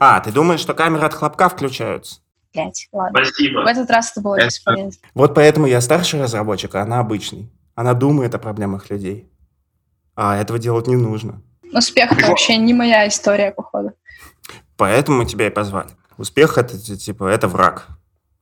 А, ты думаешь, что камеры от хлопка включаются? Блять, ладно. Спасибо. В этот раз это было бесполезно. Вот поэтому я старший разработчик, а она обычный. Она думает о проблемах людей. А этого делать не нужно. Успех это вообще не моя история, походу. Поэтому мы тебя и позвали. Успех это типа это враг.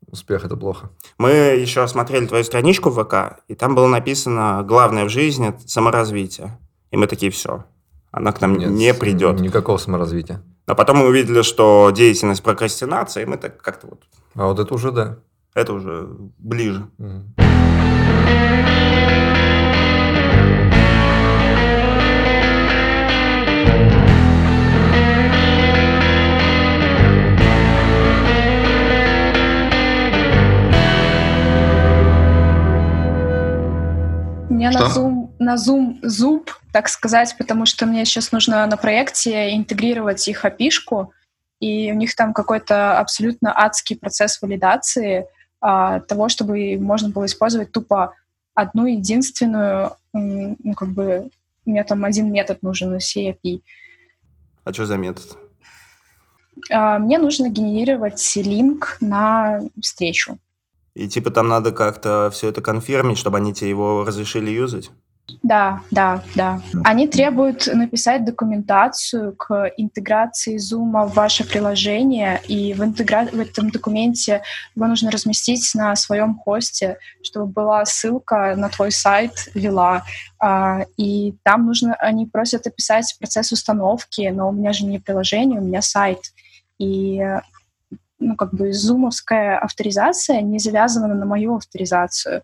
Успех — это плохо. Мы еще осмотрели твою страничку в ВК, и там было написано «Главное в жизни – это саморазвитие». И мы такие, все, она к нам Нет, не придет. Никакого саморазвития. А потом мы увидели, что деятельность прокрастинации, и мы так как-то вот, А вот это уже да. это уже ближе. Мгм. У меня на Что? Zoom, на Zoom зуб, так сказать, потому что мне сейчас нужно на проекте интегрировать их опишку, и у них там какой-то абсолютно адский процесс валидации а, того, чтобы можно было использовать тупо одну единственную, ну, как бы, мне там один метод нужен всей API. А что за метод? А, Мне нужно генерировать линк на встречу. И типа там надо как-то все это конфирмить, чтобы они тебе его разрешили юзать? Да, да, да. Они требуют написать документацию к интеграции Zoom в ваше приложение, и в, интегра... в этом документе его нужно разместить на своем хосте, чтобы была ссылка на твой сайт вела. А, И там нужно, они просят описать процесс установки, но у меня же не приложение, у меня сайт. И ну, как бы зумовская авторизация не завязана на мою авторизацию.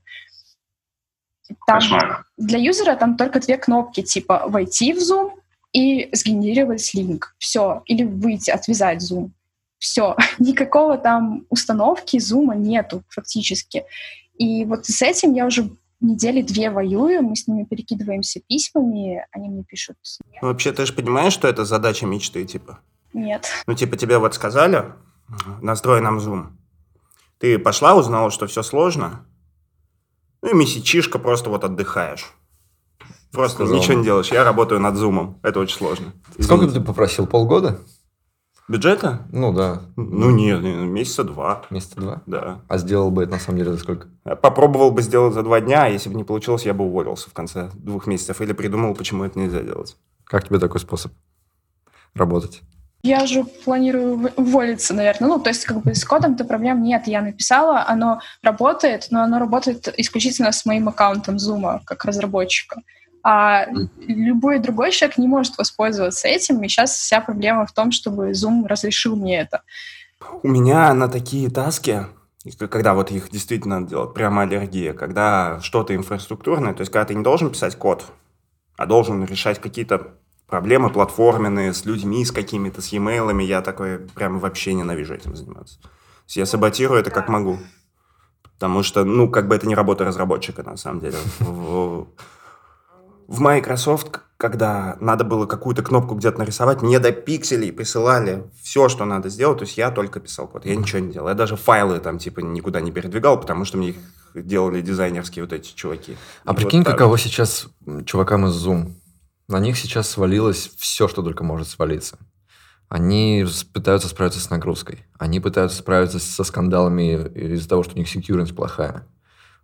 Там, Кошмар. для юзера там только две кнопки, типа войти в Zoom и сгенерировать линк. Все. Или выйти, отвязать Zoom. Все. Никакого там установки Zoom нету фактически. И вот с этим я уже недели две воюю, мы с ними перекидываемся письмами, они мне пишут Ну, вообще, ты же понимаешь, что это задача мечты, типа? «нет». Ну, типа, тебе вот сказали, настрой нам Zoom. Ты пошла, узнала, что все сложно, и месячишка просто вот отдыхаешь. Просто Сказал. ничего не делаешь. Я работаю над зумом. Это очень сложно. Сколько Извините. ты попросил? Полгода? Бюджета? Ну да. Ну, нет, не, месяца два. Месяца два. Да. А сделал бы это на самом деле за сколько? Попробовал бы сделать за два дня, а если бы не получилось, я бы уволился в конце двух месяцев. Или придумал, почему это нельзя делать. Как тебе такой способ работать? Я же планирую уволиться, наверное. Ну, то есть, как бы с кодом-то проблем нет. Я написала, оно работает, но оно работает исключительно с моим аккаунтом Zoom, как разработчика. А любой другой человек не может воспользоваться этим, и сейчас вся проблема в том, чтобы Zoom разрешил мне это. У меня на такие таски, когда вот их действительно делать, прямо аллергия, когда что-то инфраструктурное, то есть когда ты не должен писать код, а должен решать какие-то проблемы платформенные с людьми, с какими-то, с e-mail, я такой прям вообще ненавижу этим заниматься. То есть я саботирую это как могу. Потому что, ну, как бы это не работа разработчика, на самом деле. В, в Microsoft, когда надо было какую-то кнопку где-то нарисовать, мне до пикселей присылали все, что надо сделать. То есть я только писал код, я ничего не делал. Я даже файлы там типа никуда не передвигал, потому что мне их делали дизайнерские вот эти чуваки. А И прикинь, вот так. каково сейчас чувакам из Zoom. На них сейчас свалилось все, что только может свалиться. Они пытаются справиться с нагрузкой. Они пытаются справиться со скандалами из-за того, что у них security плохая.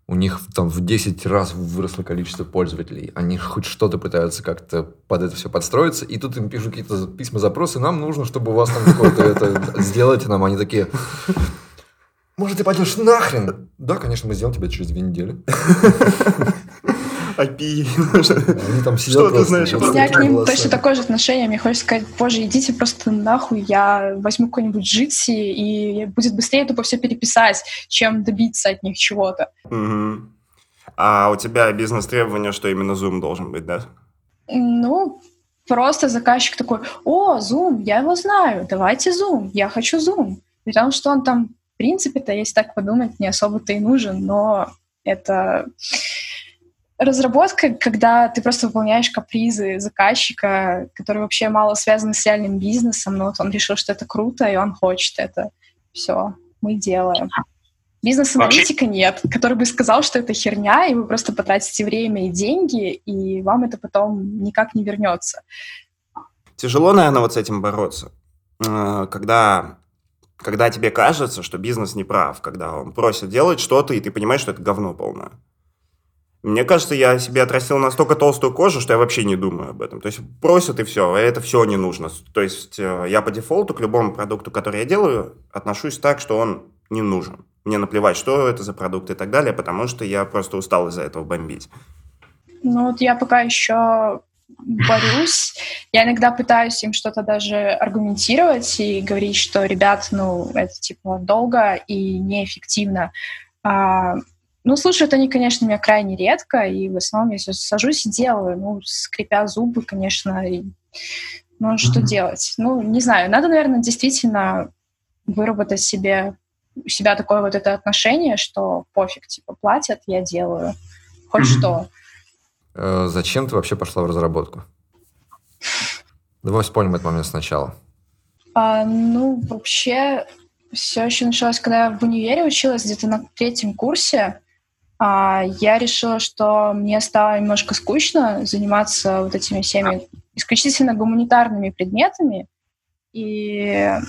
У них там в 10 раз выросло количество пользователей. Они хоть что-то пытаются как-то под это все подстроиться. И тут им пишут какие-то письма, запросы. Нам нужно, чтобы у вас там какое-то это сделайте нам. Они такие... Может, ты пойдешь нахрен? Да, конечно, мы сделаем тебя через две недели. API. Они там Что сидят ты знаешь У меня к ним точно такое же отношение. Мне хочется сказать, боже, идите просто нахуй, я возьму какой-нибудь джитси, и будет быстрее тупо все переписать, чем добиться от них чего-то. А у тебя бизнес-требование, что именно Zoom должен быть, да? Ну, просто заказчик такой, о, Zoom, я его знаю, давайте Zoom, я хочу Zoom. Потому что он там, в принципе-то, если так подумать, не особо-то и нужен, но это разработка, когда ты просто выполняешь капризы заказчика, который вообще мало связан с реальным бизнесом, но вот он решил, что это круто, и он хочет это. Все, мы делаем. Бизнес-аналитика нет, который бы сказал, что это херня, и вы просто потратите время и деньги, и вам это потом никак не вернется. Тяжело, наверное, вот с этим бороться. э, когда, когда тебе кажется, что бизнес не прав, когда он просит делать что-то, и ты понимаешь, что это говно полное. Мне кажется, я себе отрастил настолько толстую кожу, что я вообще не думаю об этом. То есть просят и все, а это все не нужно. То есть э, я по дефолту к любому продукту, который я делаю, отношусь так, что он не нужен. Мне наплевать, что это за продукт и так далее, потому что я просто устал из-за этого бомбить. Ну вот я пока еще борюсь. Я иногда пытаюсь им что-то даже аргументировать и говорить, что, ребят, ну, это типа долго и неэффективно. Ну, слушают они, конечно, меня крайне редко, и в основном я сажусь и делаю, ну, скрипя зубы, конечно, и, ну, что mm-hmm. делать? Ну, не знаю, надо, наверное, действительно выработать себе у себя такое вот это отношение, что пофиг, типа, платят, я делаю хоть что. Э, зачем ты вообще пошла в разработку? Давай вспомним этот момент сначала. А, ну, вообще, все еще началось, когда я в универе училась, где-то на третьем курсе. А, я решила, что мне стало немножко скучно заниматься вот этими всеми исключительно гуманитарными предметами. И э,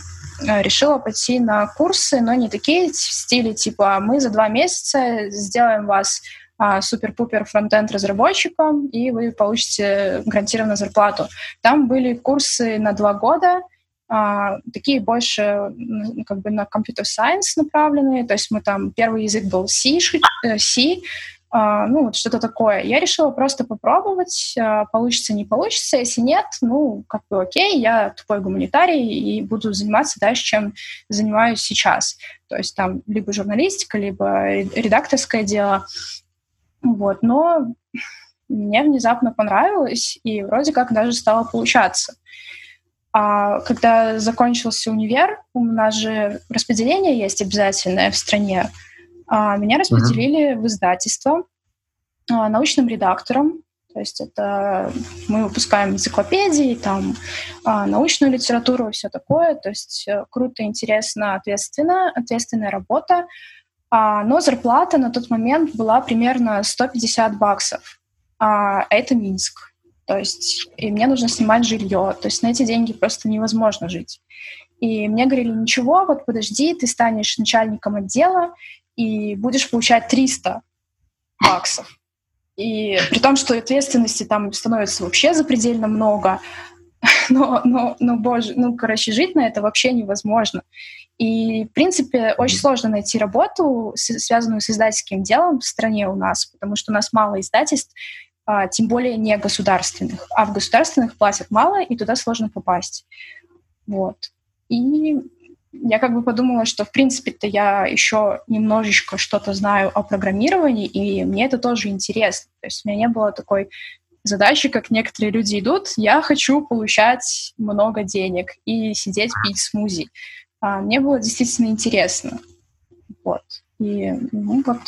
решила пойти на курсы, но не такие в стиле типа «мы за два месяца сделаем вас а, супер-пупер фронтенд разработчиком, и вы получите гарантированную зарплату. Там были курсы на два года, такие больше как бы на computer science направленные, то есть мы там, первый язык был C, э, C а, ну, вот что-то такое. Я решила просто попробовать, а, получится, не получится. Если нет, ну, как бы окей, я тупой гуманитарий и буду заниматься дальше, чем занимаюсь сейчас. То есть там либо журналистика, либо редакторское дело. Вот, но мне внезапно понравилось, и вроде как даже стало получаться. А когда закончился универ, у нас же распределение есть обязательное в стране, а меня распределили uh-huh. в издательство а, научным редактором. То есть это мы выпускаем энциклопедии, там а, научную литературу и все такое. То есть э, круто, интересно, ответственно, ответственная работа. А, но зарплата на тот момент была примерно 150 баксов. А это Минск. То есть и мне нужно снимать жилье. То есть на эти деньги просто невозможно жить. И мне говорили, ничего, вот подожди, ты станешь начальником отдела и будешь получать 300 баксов. И при том, что ответственности там становится вообще запредельно много, но, но, но, боже, ну, короче, жить на это вообще невозможно. И, в принципе, очень сложно найти работу, связанную с издательским делом в стране у нас, потому что у нас мало издательств, а, тем более не государственных. А в государственных платят мало, и туда сложно попасть. Вот. И я как бы подумала, что, в принципе-то, я еще немножечко что-то знаю о программировании, и мне это тоже интересно. То есть у меня не было такой задачи, как некоторые люди идут, я хочу получать много денег и сидеть пить смузи а, мне было действительно интересно. Вот. И, ну, вот.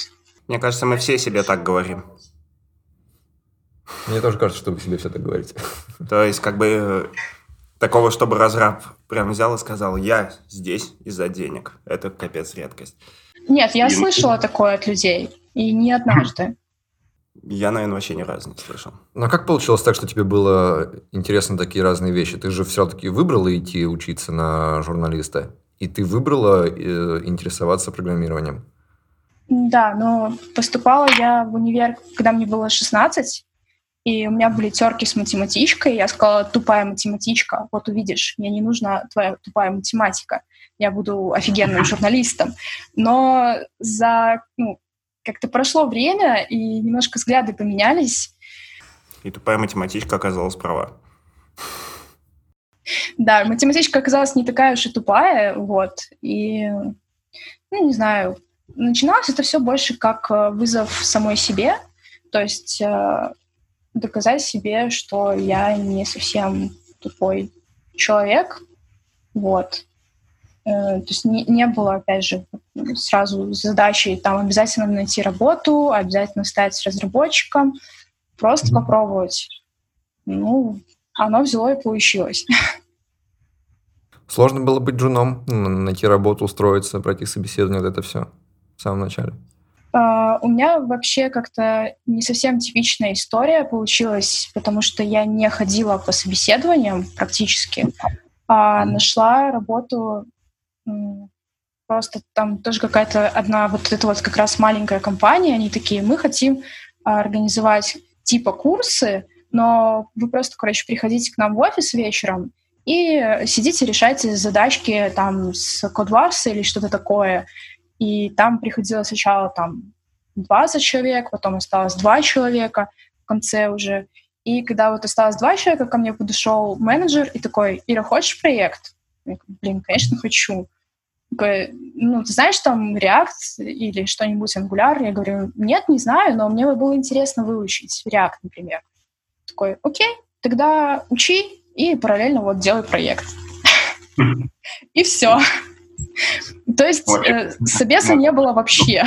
Мне кажется, мы все себе так говорим. Мне тоже кажется, что вы себе все так говорите. То есть, как бы, такого, чтобы разраб прям взял и сказал, я здесь из-за денег. Это капец редкость. Нет, я и... слышала такое от людей. И не однажды. Я, наверное, вообще ни разу не слышал. Но как получилось так, что тебе было интересно такие разные вещи? Ты же все-таки выбрала идти учиться на журналиста? и ты выбрала э, интересоваться программированием? Да, но поступала я в универ, когда мне было 16, и у меня были терки с математичкой. Я сказала, тупая математичка, вот увидишь, мне не нужна твоя тупая математика, я буду офигенным журналистом. Но за, ну, как-то прошло время, и немножко взгляды поменялись. И тупая математичка оказалась права. Да, математичка оказалась не такая уж и тупая, вот, и, ну, не знаю, начиналось это все больше как э, вызов самой себе, то есть э, доказать себе, что я не совсем тупой человек, вот. Э, то есть не, не было, опять же, сразу задачи там обязательно найти работу, обязательно стать разработчиком, просто mm-hmm. попробовать. Ну, оно взяло и получилось. Сложно было быть джуном, найти работу, устроиться, пройти собеседование, вот это все в самом начале? Uh, у меня вообще как-то не совсем типичная история получилась, потому что я не ходила по собеседованиям практически. А нашла работу просто там тоже какая-то одна вот эта вот как раз маленькая компания, они такие, мы хотим организовать типа курсы, но вы просто, короче, приходите к нам в офис вечером и сидите, решайте задачки там с Кодварса или что-то такое. И там приходило сначала там 20 человек, потом осталось 2 человека в конце уже. И когда вот осталось два человека, ко мне подошел менеджер и такой, Ира, хочешь проект? Я говорю, блин, конечно, хочу. Такой, ну, ты знаешь там React или что-нибудь Angular? Я говорю, нет, не знаю, но мне было интересно выучить React, например. Такой, окей, тогда учи и параллельно вот делай проект. И все. То есть э, собеса не было вообще.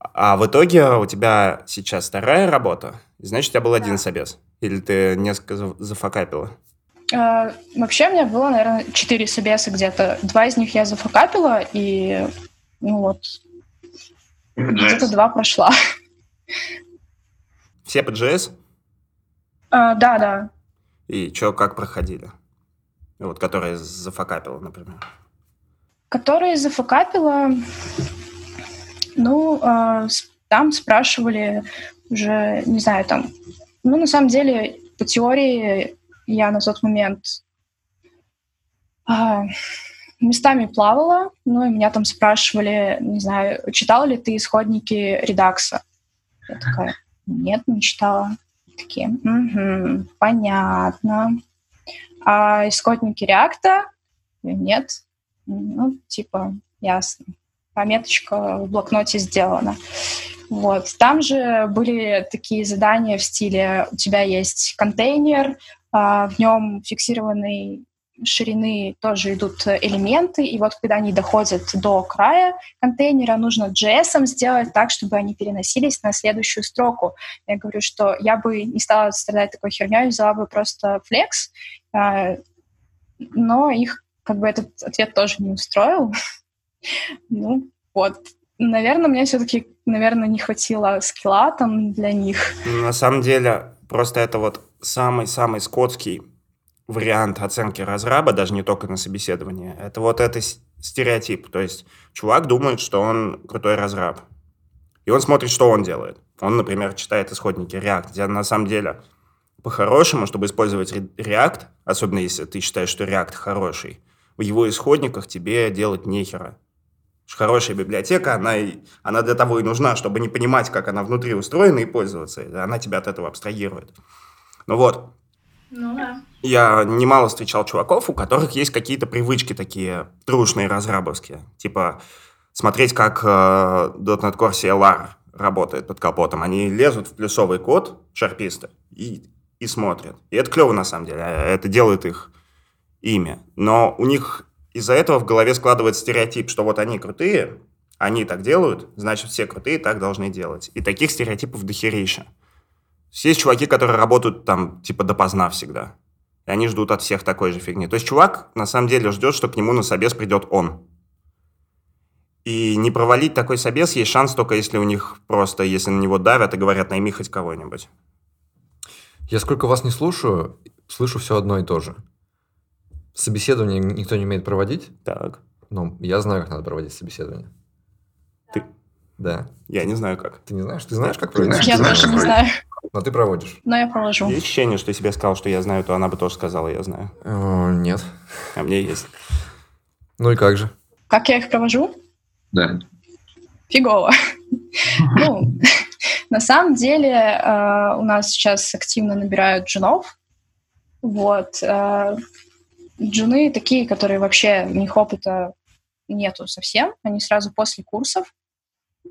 А в итоге у тебя сейчас вторая работа, значит, у тебя был один собес? Или ты несколько зафакапила? Uh, вообще у меня было, наверное, четыре собеса где-то. Два из них я зафакапила, и ну вот, где-то два прошла. Все по JS? Uh, да, да. И что, как проходили? Вот, которые зафакапила, например. Которые зафакапила, ну, э, там спрашивали уже, не знаю, там, ну, на самом деле, по теории я на тот момент э, местами плавала, ну, и меня там спрашивали, не знаю, читала ли ты исходники редакса? Я такая, нет, не читала. Такие, угу, понятно. А исходники реакта? Нет. Ну, типа, ясно пометочка в блокноте сделана. Вот. Там же были такие задания в стиле у тебя есть контейнер, а в нем фиксированный ширины тоже идут элементы, и вот когда они доходят до края контейнера, нужно JS сделать так, чтобы они переносились на следующую строку. Я говорю, что я бы не стала страдать такой херней, взяла бы просто Flex, а, но их как бы этот ответ тоже не устроил. Ну, вот. Наверное, мне все-таки, наверное, не хватило скилла там для них. На самом деле, просто это вот самый-самый скотский вариант оценки разраба, даже не только на собеседовании. Это вот это стереотип. То есть чувак думает, что он крутой разраб. И он смотрит, что он делает. Он, например, читает исходники React, где на самом деле по-хорошему, чтобы использовать React, особенно если ты считаешь, что React хороший, в его исходниках тебе делать нехера. Хорошая библиотека, она, она для того и нужна, чтобы не понимать, как она внутри устроена и пользоваться. Она тебя от этого абстрагирует. Ну вот. Ну да. Я немало встречал чуваков, у которых есть какие-то привычки такие трушные, разрабовские. Типа смотреть, как э, .NET Core CLR работает под капотом. Они лезут в плюсовый код, шарписты, и, и смотрят. И это клево на самом деле. Это делает их имя. Но у них из-за этого в голове складывается стереотип, что вот они крутые, они так делают, значит, все крутые так должны делать. И таких стереотипов дохерища. Есть чуваки, которые работают там типа допоздна всегда. И они ждут от всех такой же фигни. То есть чувак на самом деле ждет, что к нему на собес придет он. И не провалить такой собес есть шанс только если у них просто, если на него давят и говорят, найми хоть кого-нибудь. Я сколько вас не слушаю, слышу все одно и то же. Собеседование никто не умеет проводить. Так. Ну, я знаю, как надо проводить собеседование. Ты? Да. Я не знаю, как. Ты не знаешь? Ты знаешь, как проводить? Я тоже не знаю. Но ты проводишь. Но я провожу. Есть ощущение, что если бы я сказал, что я знаю, то она бы тоже сказала, я знаю. О, нет. А мне есть. Ну и как же? Как я их провожу? Да. Фигово. Ну, на самом деле э, у нас сейчас активно набирают джунов. Вот. Джуны такие, которые вообще у них опыта нету совсем, они сразу после курсов.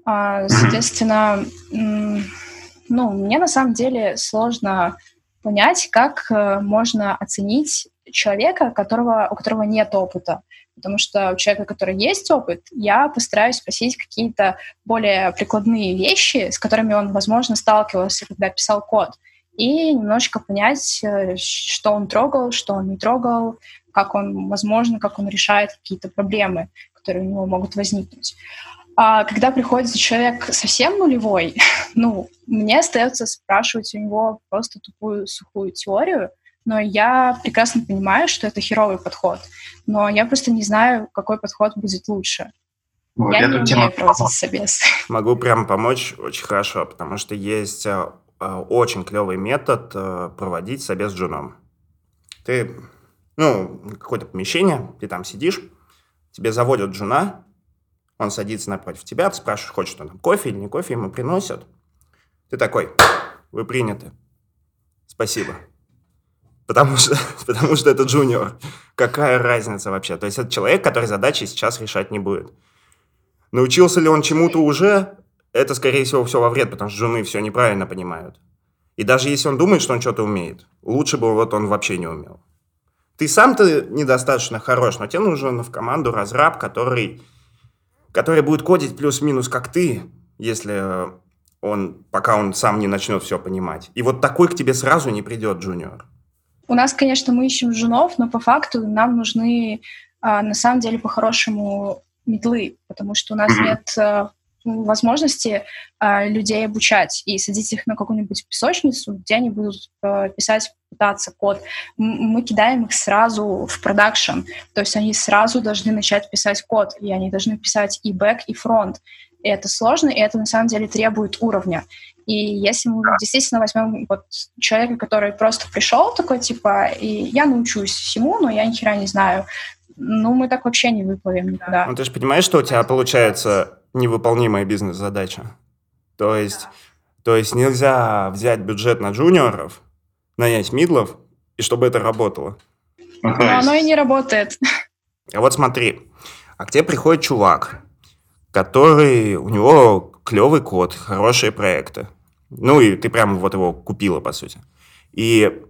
А, соответственно, ну, мне на самом деле сложно понять, как э, можно оценить человека, которого, у которого нет опыта. Потому что у человека, который есть опыт, я постараюсь спросить какие-то более прикладные вещи, с которыми он, возможно, сталкивался, когда писал код, и немножко понять, э, что он трогал, что он не трогал, как он, возможно, как он решает какие-то проблемы, которые у него могут возникнуть. А когда приходит человек совсем нулевой, ну, мне остается спрашивать у него просто тупую сухую теорию, Но я прекрасно понимаю, что это херовый подход. Но я просто не знаю, какой подход будет лучше. Вот, я не умею проводить собес. Могу прям помочь очень хорошо, потому что есть э, очень клевый метод э, проводить собес с джуном. Ты, ну, какое-то помещение, ты там сидишь, тебе заводят джуна, он садится напротив тебя, ты спрашиваешь, хочет он кофе или не кофе, ему приносят. Ты такой, вы приняты. Спасибо. Потому что, потому что это джуниор. Какая разница вообще? То есть это человек, который задачи сейчас решать не будет. Научился ли он чему-то уже, это, скорее всего, все во вред, потому что жены все неправильно понимают. И даже если он думает, что он что-то умеет, лучше бы вот он вообще не умел. Ты сам-то недостаточно хорош, но тебе нужен в команду разраб, который, который будет кодить плюс-минус как ты, если он, пока он сам не начнет все понимать. И вот такой к тебе сразу не придет джуниор. У нас, конечно, мы ищем женов, но по факту нам нужны, а, на самом деле, по-хорошему медлы, потому что у нас нет э, возможности э, людей обучать и садить их на какую-нибудь песочницу, где они будут э, писать, пытаться код. Мы кидаем их сразу в продакшн, то есть они сразу должны начать писать код, и они должны писать и бэк, и фронт. И это сложно, и это на самом деле требует уровня. И если мы действительно возьмем вот человека, который просто пришел такой, типа, и я научусь всему, но я ни хера не знаю, ну, мы так вообще не выплывем никуда. Ну, ты же понимаешь, что у тебя получается невыполнимая бизнес-задача? То есть, да. то есть нельзя взять бюджет на джуниоров, нанять мидлов, и чтобы это работало. Но оно и не работает. А вот смотри, а к тебе приходит чувак, который, у него клевый код, хорошие проекты. Ну, и ты прямо вот его купила, по сути. И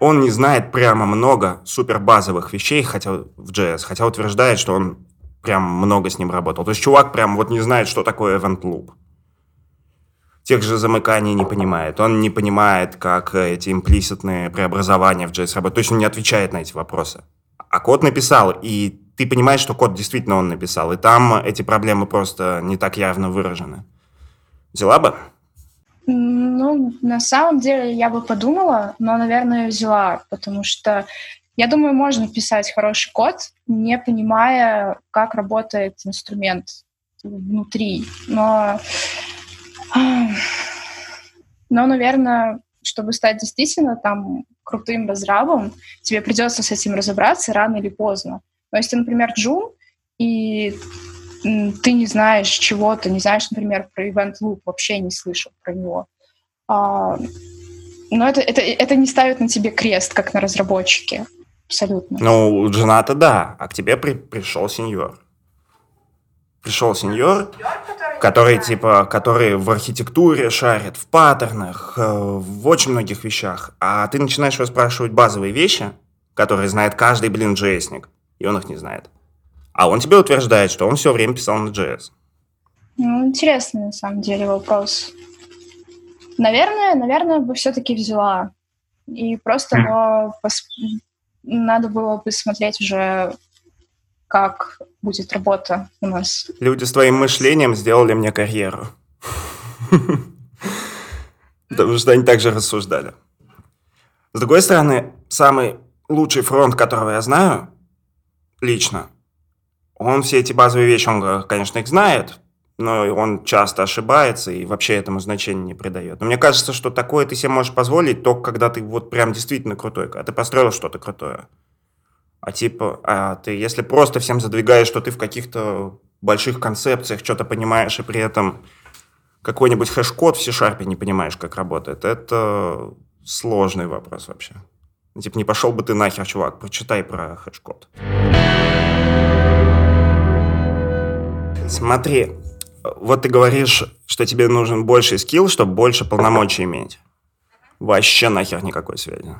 он не знает прямо много супер базовых вещей хотя, в JS, хотя утверждает, что он прям много с ним работал. То есть чувак прям вот не знает, что такое event loop. Тех же замыканий не понимает. Он не понимает, как эти имплиситные преобразования в JS работают. То есть он не отвечает на эти вопросы. А код написал, и ты понимаешь, что код действительно он написал. И там эти проблемы просто не так явно выражены. Взяла бы? Ну, на самом деле я бы подумала, но, наверное, взяла, потому что я думаю, можно писать хороший код, не понимая, как работает инструмент внутри. Но, но наверное, чтобы стать действительно там крутым разрабом, тебе придется с этим разобраться рано или поздно. Но если, например, Джун, и ты не знаешь чего-то, не знаешь, например, про Event Loop, вообще не слышал про него. А, но это, это, это не ставит на тебе крест, как на разработчике. Абсолютно. Ну, жена-то да, а к тебе при, пришел сеньор. Пришел сеньор, который, типа, который в архитектуре шарит, в паттернах, э, в очень многих вещах. А ты начинаешь его спрашивать базовые вещи, которые знает каждый, блин, джейсник, и он их не знает. А он тебе утверждает, что он все время писал на JS. Ну, интересный, на самом деле, вопрос. Наверное, наверное, бы все-таки взяла. И просто хм. но пос... надо было бы смотреть уже, как будет работа у нас. Люди с твоим мышлением сделали мне карьеру. Потому что они также рассуждали. С другой стороны, самый лучший фронт, которого я знаю, лично, он все эти базовые вещи, он, конечно, их знает, но он часто ошибается и вообще этому значения не придает. Но мне кажется, что такое ты себе можешь позволить только когда ты вот прям действительно крутой, когда ты построил что-то крутое. А типа, а ты если просто всем задвигаешь, что ты в каких-то больших концепциях что-то понимаешь, и при этом какой-нибудь хэш-код в C-Sharp не понимаешь, как работает, это сложный вопрос вообще. Типа, не пошел бы ты нахер, чувак, прочитай про хэш-код. Смотри, вот ты говоришь, что тебе нужен больше скилл, чтобы больше полномочий иметь. Вообще нахер никакой связи.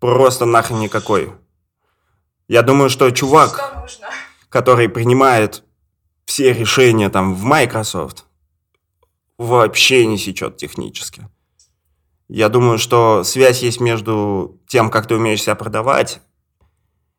Просто нахер никакой. Я думаю, что чувак, что который принимает все решения там в Microsoft, вообще не сечет технически. Я думаю, что связь есть между тем, как ты умеешь себя продавать,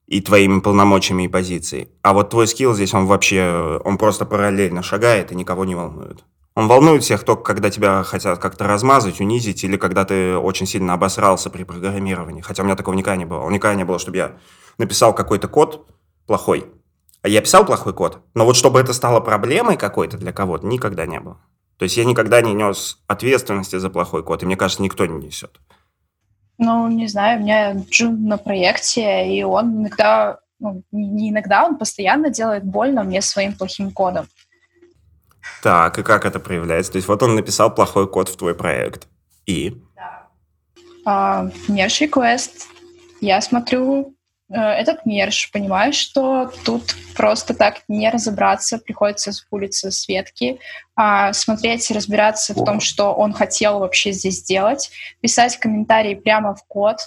и твоими полномочиями и позицией. А вот твой скилл здесь, он вообще, он просто параллельно шагает и никого не волнует. Он волнует всех только, когда тебя хотят как-то размазать, унизить, или когда ты очень сильно обосрался при программировании. Хотя у меня такого никогда не было. Никогда не было, чтобы я написал какой-то код плохой. А я писал плохой код, но вот чтобы это стало проблемой какой-то для кого-то, никогда не было. То есть я никогда не нес ответственности за плохой код, и мне кажется, никто не несет. Ну, не знаю, у меня Джун на проекте, и он иногда, ну, не иногда, он постоянно делает больно мне своим плохим кодом. Так, и как это проявляется? То есть вот он написал плохой код в твой проект. И? Да. А, merge request. Я смотрю этот мерж, понимаю, что тут просто так не разобраться, приходится с ветки, а смотреть, разбираться в том, что он хотел вообще здесь сделать, писать комментарии прямо в код,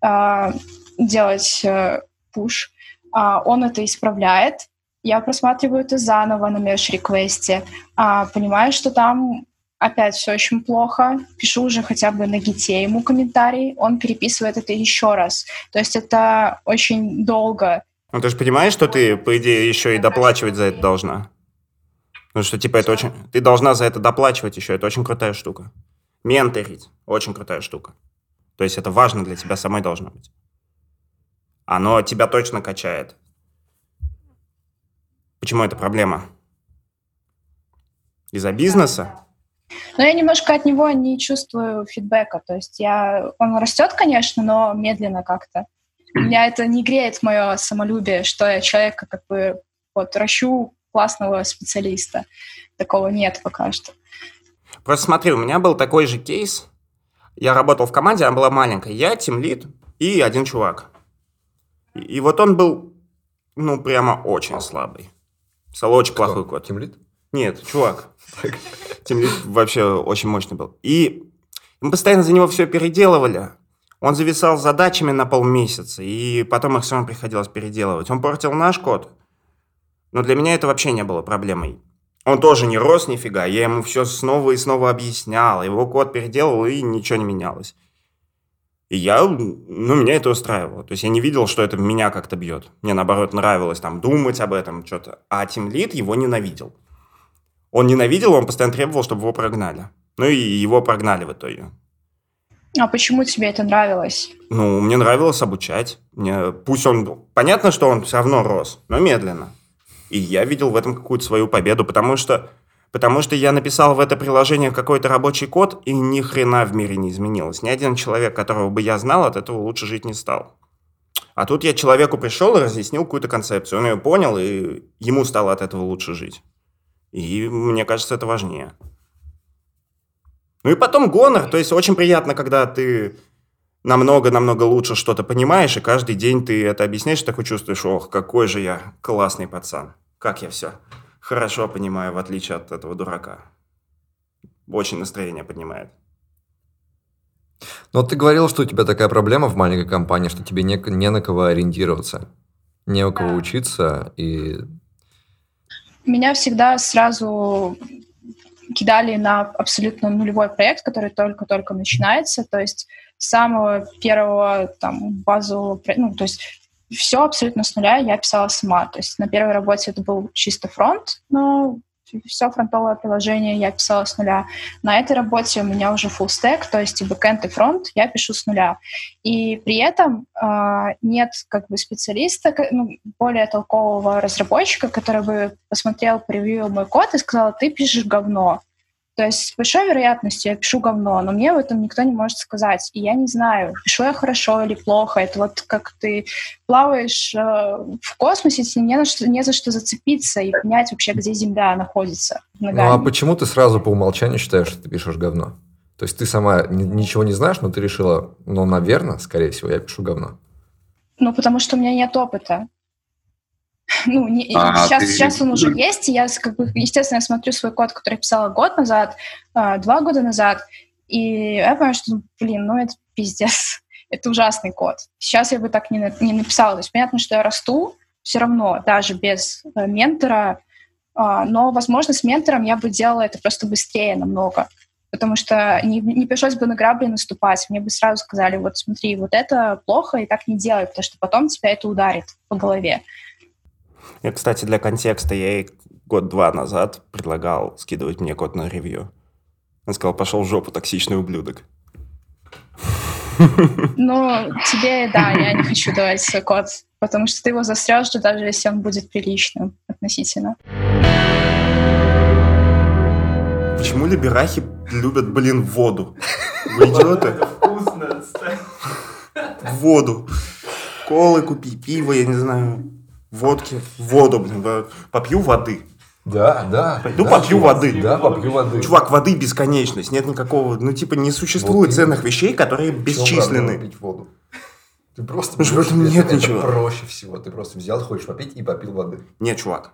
а, делать э, пуш. А, он это исправляет, я просматриваю это заново на меж-реквесте, а, понимаю, что там опять все очень плохо, пишу уже хотя бы на гите ему комментарий, он переписывает это еще раз. То есть это очень долго. Ну ты же понимаешь, что ты, по идее, еще и доплачивать за это должна? Ну что, типа, это очень... Ты должна за это доплачивать еще, это очень крутая штука. Менторить, очень крутая штука. То есть это важно для тебя самой должно быть. Оно тебя точно качает. Почему это проблема? Из-за бизнеса? Но я немножко от него не чувствую фидбэка. То есть я, он растет, конечно, но медленно как-то. Меня это не греет мое самолюбие, что я человека как бы вот ращу классного специалиста. Такого нет пока что. Просто смотри, у меня был такой же кейс. Я работал в команде, она была маленькая. Я, тимлид и один чувак. И, и вот он был, ну, прямо очень слабый. Писал очень Кто? плохой код. Тимлит? Нет, чувак. Тимлит вообще очень мощный был. И мы постоянно за него все переделывали. Он зависал задачами на полмесяца, и потом их все равно приходилось переделывать. Он портил наш код, но для меня это вообще не было проблемой. Он тоже не рос нифига, я ему все снова и снова объяснял, его код переделывал, и ничего не менялось. И я, ну, меня это устраивало. То есть я не видел, что это меня как-то бьет. Мне, наоборот, нравилось там думать об этом, что-то. А Тим Лид его ненавидел. Он ненавидел, он постоянно требовал, чтобы его прогнали. Ну и его прогнали в итоге. А почему тебе это нравилось? Ну, мне нравилось обучать. Мне, пусть он... Понятно, что он все равно рос, но медленно. И я видел в этом какую-то свою победу, потому что Потому что я написал в это приложение какой-то рабочий код, и ни хрена в мире не изменилось. Ни один человек, которого бы я знал, от этого лучше жить не стал. А тут я человеку пришел и разъяснил какую-то концепцию. Он ее понял, и ему стало от этого лучше жить. И мне кажется, это важнее. Ну и потом гонор. То есть очень приятно, когда ты намного-намного лучше что-то понимаешь, и каждый день ты это объясняешь, такой чувствуешь, ох, какой же я классный пацан. Как я все хорошо понимаю, в отличие от этого дурака. Очень настроение поднимает. Но ты говорил, что у тебя такая проблема в маленькой компании, что тебе не, не на кого ориентироваться, не у кого учиться. И... Меня всегда сразу кидали на абсолютно нулевой проект, который только-только начинается. То есть с самого первого там базового, ну, то есть все абсолютно с нуля я писала сама. То есть на первой работе это был чисто фронт, но все фронтовое приложение я писала с нуля. На этой работе у меня уже full stack, то есть и бэкэнд, и фронт я пишу с нуля. И при этом э, нет как бы специалиста, ну, более толкового разработчика, который бы посмотрел, превью мой код и сказал, ты пишешь говно. То есть с большой вероятностью я пишу говно, но мне в этом никто не может сказать. И я не знаю, пишу я хорошо или плохо. Это вот как ты плаваешь э, в космосе, тебе не, на что, не за что зацепиться и понять вообще, где Земля находится. Ну а почему ты сразу по умолчанию считаешь, что ты пишешь говно? То есть ты сама ничего не знаешь, но ты решила, ну, наверное, скорее всего, я пишу говно. Ну, потому что у меня нет опыта. Ну, не, а, сейчас, ты... сейчас он уже есть, и я, как бы, естественно, смотрю свой код, который я писала год назад, а, два года назад, и я понимаю, что, блин, ну это пиздец, это ужасный код. Сейчас я бы так не, не написала. То есть понятно, что я расту все равно, даже без э, ментора, а, но, возможно, с ментором я бы делала это просто быстрее намного потому что не, не пришлось бы на грабли наступать. Мне бы сразу сказали, вот смотри, вот это плохо, и так не делай, потому что потом тебя это ударит по голове. И, кстати, для контекста, я год-два назад предлагал скидывать мне код на ревью. Он сказал, пошел в жопу, токсичный ублюдок. Ну, тебе, да, я не хочу давать свой код, потому что ты его засрешь, даже если он будет приличным относительно. Почему либерахи любят, блин, воду? Вы идиоты? Вкусно, Воду. Колы купи, пиво, я не знаю, водки, воду, блин, попью воды. Да, да. Пойду да, попью чувак, воды. Да, попью воды. Чувак, воды бесконечность, нет никакого, ну типа не существует Вот ценных вещей, которые бесчисленны. пить воду? Ты просто Потому что в этом это- нет это ничего. проще всего. Ты просто взял, хочешь попить и попил воды. Нет, чувак.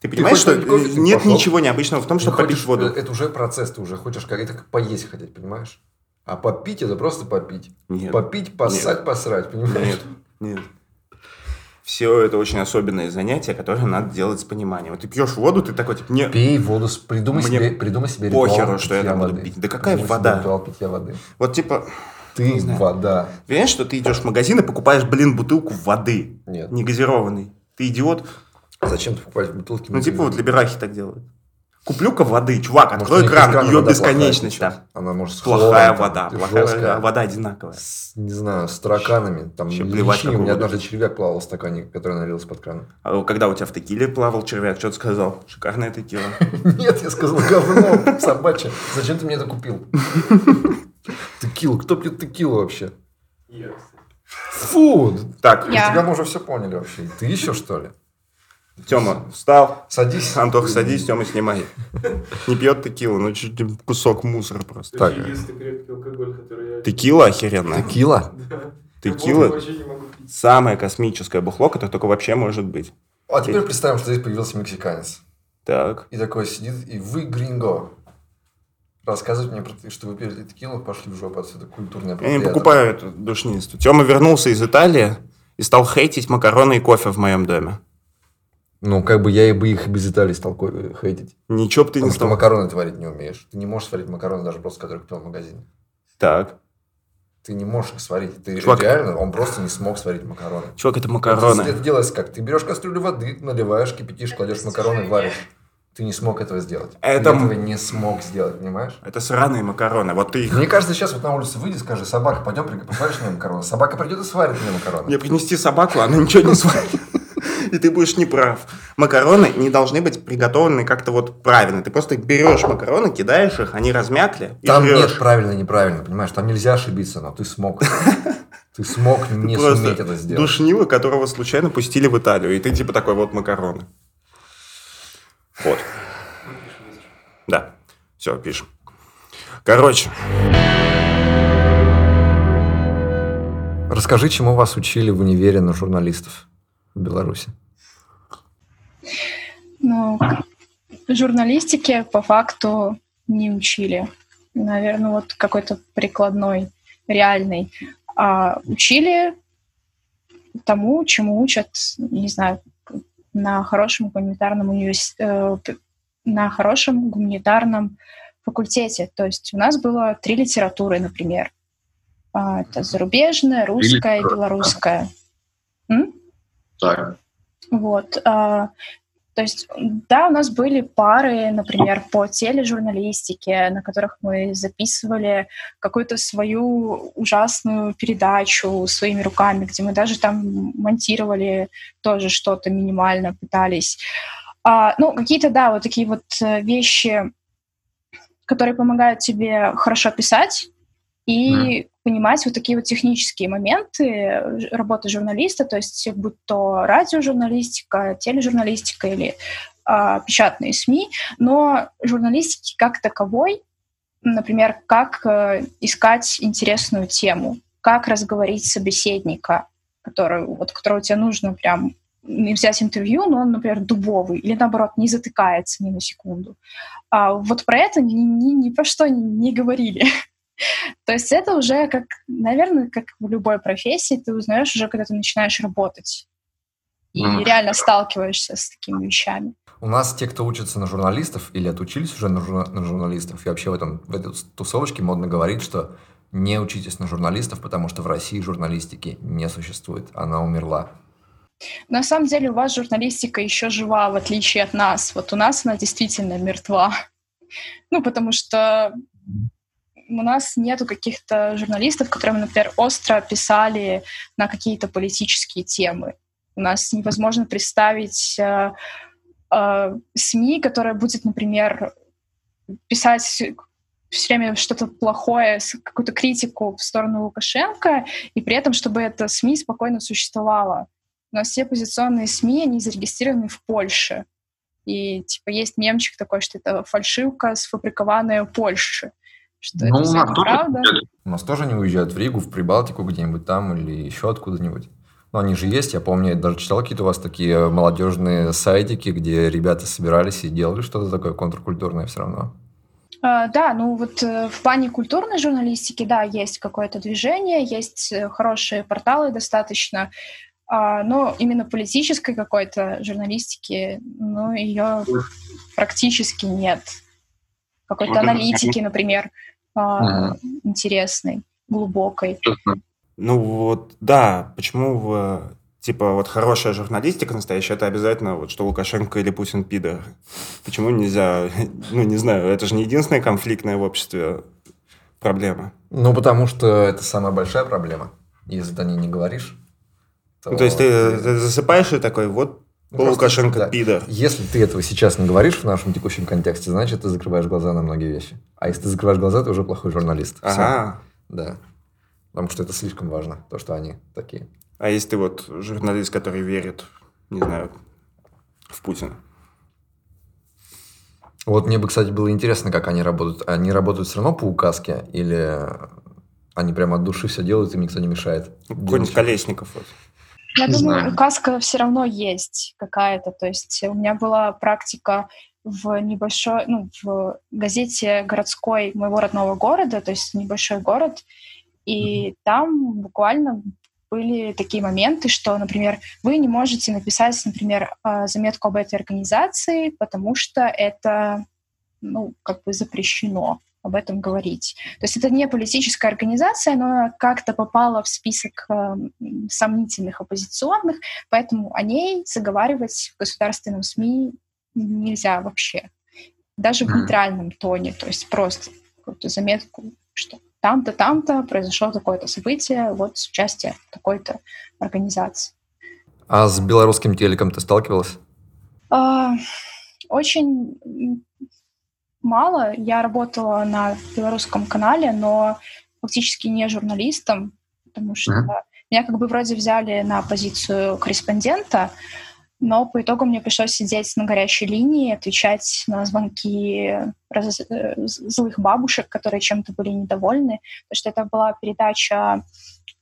Ты понимаешь, хочешь что попить кофе, э, ты нет пошел. ничего необычного в том, Ты попить хочешь- воду? э, Это уже процесс, ты уже хочешь как это как поесть хотеть, понимаешь? А попить это просто попить. Нет. Попить, поссать, посрать, понимаешь? Нет, нет. Все это очень особенные занятия, которые надо делать с пониманием. Вот ты пьешь воду, ты такой, типа, не, Пей воду, придумай Мне себе, придумай себе ритуал похеру, что я там буду воды. пить. Да какая Придумай вода? ритуал питья воды. вот типа, Ты вода. понимаешь, что ты идешь в магазин и покупаешь, блин, бутылку воды, Нет. негазированной. Ты идиот? Зачем ты покупаешь бутылки? Ну, типа, вот либерахи так делают. Куплю-ка воды, чувак, Может, у открой из кран, ее бесконечность там. течет. Она может Плохая хлором, вода, плохая жесткая. вода одинаковая. С, не знаю, с тараканами. Там Вообще плевать. У меня вода. однажды червяк плавал в стакане, который налился под кран. А когда у тебя в текиле плавал червяк, что ты сказал? Шикарная текила. Нет, я сказал, говно собачье. Зачем ты мне это купил? Текилу. Кто пьет текилу вообще? Фу! Так, Я. Тебя мы уже все поняли вообще. Ты еще что ли? Тёма, встал. Садись. Антох, садись, Тёма, снимай. Не пьет текилу, ну чуть кусок мусора просто. Так. Это единственный крепкий алкоголь, который я... Текила охеренная. Текила? Да. Текила? Самое космическое бухло, которое только вообще может быть. А теперь представим, что здесь появился мексиканец. Так. И такой сидит, и вы, гринго, рассказывать мне, про то, что вы пили текилу, пошли в жопу отсюда, культурная Я не покупаю эту душнистую. Тёма вернулся из Италии и стал хейтить макароны и кофе в моем доме. Ну, как бы я и бы их без Италии стал хейтить. Ничего бы ты не Потому что стал. макароны ты варить не умеешь. Ты не можешь сварить макароны даже просто, которые купил в магазине. Так. Ты не можешь их сварить. Ты Чувак. реально, он просто не смог сварить макароны. Чувак, это Это, макароны. это делается как? Ты берешь кастрюлю воды, наливаешь, кипятишь, кладешь макароны, варишь. Ты не смог этого сделать. Это Ты этого не смог сделать, понимаешь? Это сраные макароны. Вот ты их... Мне кажется, сейчас вот на улице выйди, скажи, собака, пойдем, при- посваришь мне макароны. Собака придет и сварит мне макароны. Мне принести собаку, она ничего не сварит. И ты будешь неправ. Макароны не должны быть приготовлены как-то вот правильно. Ты просто берешь макароны, кидаешь их, они размякли и Там жрешь. нет правильно неправильно, понимаешь? Там нельзя ошибиться, но ты смог. Ты смог не Просто суметь это сделать. Душнило, которого случайно пустили в Италию. И ты типа такой, вот макароны. Вот. Да. Все, пишем. Короче, Расскажи, чему вас учили в универе на журналистов в Беларуси. Ну, журналистике по факту не учили. Наверное, вот какой-то прикладной, реальный. А учили тому, чему учат, не знаю, на хорошем гуманитарном университете, на хорошем гуманитарном факультете. То есть у нас было три литературы, например. А, Это зарубежная, русская белорусская. М? Так. Вот. а, то есть, да, у нас были пары, например, по тележурналистике, на которых мы записывали какую-то свою ужасную передачу своими руками, где мы даже там монтировали тоже что-то минимально, пытались. А, ну, какие-то, да, вот такие вот э, вещи, которые помогают тебе хорошо писать и понимать вот такие вот технические моменты работы журналиста, то есть будь то радиожурналистика, тележурналистика или а, печатные СМИ, но журналистики как таковой, например, как э, искать интересную тему, как разговорить собеседника, который, вот, которого тебе нужно прям взять интервью, но он, например, дубовый, или наоборот, не затыкается ни на секунду. А вот про это ни, ни, ни про что не говорили. То есть это уже как, наверное, как в любой профессии, ты узнаешь уже, когда ты начинаешь работать. И Мгм. реально сталкиваешься с такими вещами. У нас те, кто учатся на журналистов или отучились уже на, журна- на журналистов, и вообще в, этом, в этой тусовочке модно говорить, что не учитесь на журналистов, потому что в России журналистики не существует. Она умерла. На самом деле у вас журналистика еще жива, в отличие от нас. Вот у нас она действительно мертва. Ну, потому что у нас нету каких-то журналистов, которые, например, остро писали на какие-то политические темы. У нас невозможно представить э, э, СМИ, которая будет, например, писать все время что-то плохое, какую-то критику в сторону Лукашенко, и при этом, чтобы это СМИ спокойно существовало. У нас все оппозиционные СМИ, они зарегистрированы в Польше. И типа есть мемчик такой, что это фальшивка, сфабрикованная Польше. Что ну, это все неправда. У нас тоже не уезжают в Ригу, в Прибалтику где-нибудь там или еще откуда-нибудь. Но они же есть, я помню, я даже читал какие-то у вас такие молодежные сайтики, где ребята собирались и делали что-то такое контркультурное все равно. Uh, да, ну вот uh, в плане культурной журналистики, да, есть какое-то движение, есть uh, хорошие порталы достаточно, но именно политической какой-то журналистики, ну, ее практически нет. Какой-то аналитики, например, uh-huh. интересной, глубокой. Ну вот, да, почему в типа вот хорошая журналистика настоящая, это обязательно вот что Лукашенко или Путин пидор. Почему нельзя, ну не знаю, это же не единственная конфликтная в обществе проблема. Ну потому что это самая большая проблема. Если ты о ней не говоришь, то... Ну, то есть ты, ты засыпаешь и такой, вот ну, Лукашенко да. пидор. Если ты этого сейчас не говоришь в нашем текущем контексте, значит, ты закрываешь глаза на многие вещи. А если ты закрываешь глаза, ты уже плохой журналист. Ага. Все. Да. Потому что это слишком важно, то, что они такие. А если ты вот журналист, который верит, не знаю, в Путина? Вот мне бы, кстати, было интересно, как они работают. Они работают все равно по указке или они прямо от души все делают, им никто не мешает? Какой-нибудь Колесников вот. Я не думаю, знаю. указка все равно есть какая-то. То есть у меня была практика в небольшой, ну, в газете городской моего родного города, то есть небольшой город, и mm-hmm. там буквально были такие моменты, что, например, вы не можете написать, например, а, заметку об этой организации, потому что это, ну, как бы запрещено об этом говорить. То есть это не политическая организация, но она как-то попала в список э, сомнительных оппозиционных, поэтому о ней заговаривать в государственном СМИ нельзя вообще. Даже в нейтральном тоне, то есть просто какую-то заметку, что там-то, там-то произошло такое-то событие, вот с участием такой-то организации. А с белорусским телеком ты сталкивалась? А, очень мало. Я работала на белорусском канале, но фактически не журналистом, потому что mm-hmm. меня как бы вроде взяли на позицию корреспондента, но по итогу мне пришлось сидеть на горячей линии, отвечать на звонки раз... Э, злых бабушек, которые чем-то были недовольны, потому что это была передача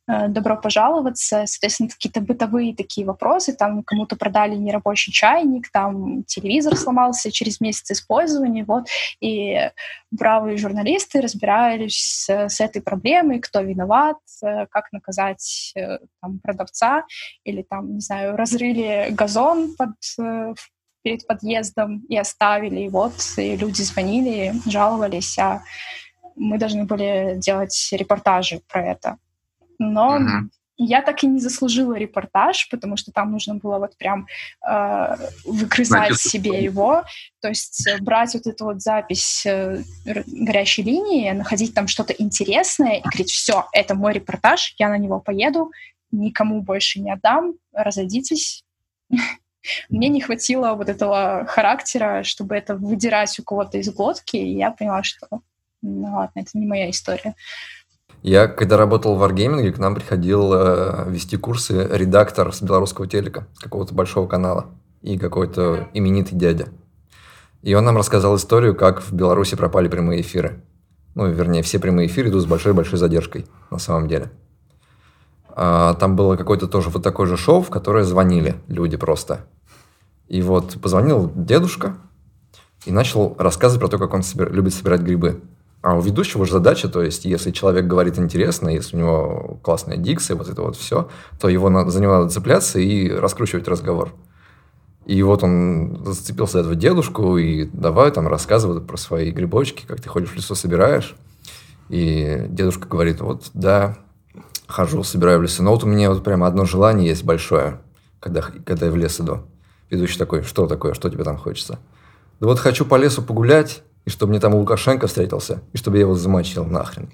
добро пожаловаться, соответственно, какие-то бытовые такие вопросы, там кому-то продали нерабочий чайник, там телевизор сломался через месяц использования, вот, и бравые журналисты разбирались с, с этой проблемой, кто виноват, э, как наказать э, там, продавца, или там, не знаю, разрыли газон под перед подъездом и оставили, и вот, и люди звонили, жаловались, а мы должны были делать репортажи про это но uh-huh. я так и не заслужила репортаж, потому что там нужно было вот прям э, выгрызать Значит, себе его, то есть э, брать вот эту вот запись э, горячей линии, находить там что-то интересное и говорить, все, это мой репортаж, я на него поеду, никому больше не отдам, разойдитесь. Мне не хватило вот этого характера, чтобы это выдирать у кого-то из глотки, и я поняла, что ну ладно, это не моя история. Я, когда работал в Wargaming, к нам приходил э, вести курсы редактор с белорусского телека, какого-то большого канала, и какой-то именитый дядя. И он нам рассказал историю, как в Беларуси пропали прямые эфиры. Ну, вернее, все прямые эфиры идут с большой-большой задержкой, на самом деле. А, там было какое-то тоже вот такое же шоу, в которое звонили люди просто. И вот позвонил дедушка и начал рассказывать про то, как он собир... любит собирать грибы. А у ведущего же задача, то есть, если человек говорит интересно, если у него классная дикция, вот это вот все, то его надо, за него надо цепляться и раскручивать разговор. И вот он зацепился за этого дедушку и давай там рассказывать про свои грибочки, как ты ходишь в лесу, собираешь. И дедушка говорит, вот да, хожу, собираю в лесу, но вот у меня вот прямо одно желание есть большое. когда, когда я в лес иду. Ведущий такой, что такое, что тебе там хочется? Да вот хочу по лесу погулять, и чтобы мне там Лукашенко встретился, и чтобы я его замочил нахрен.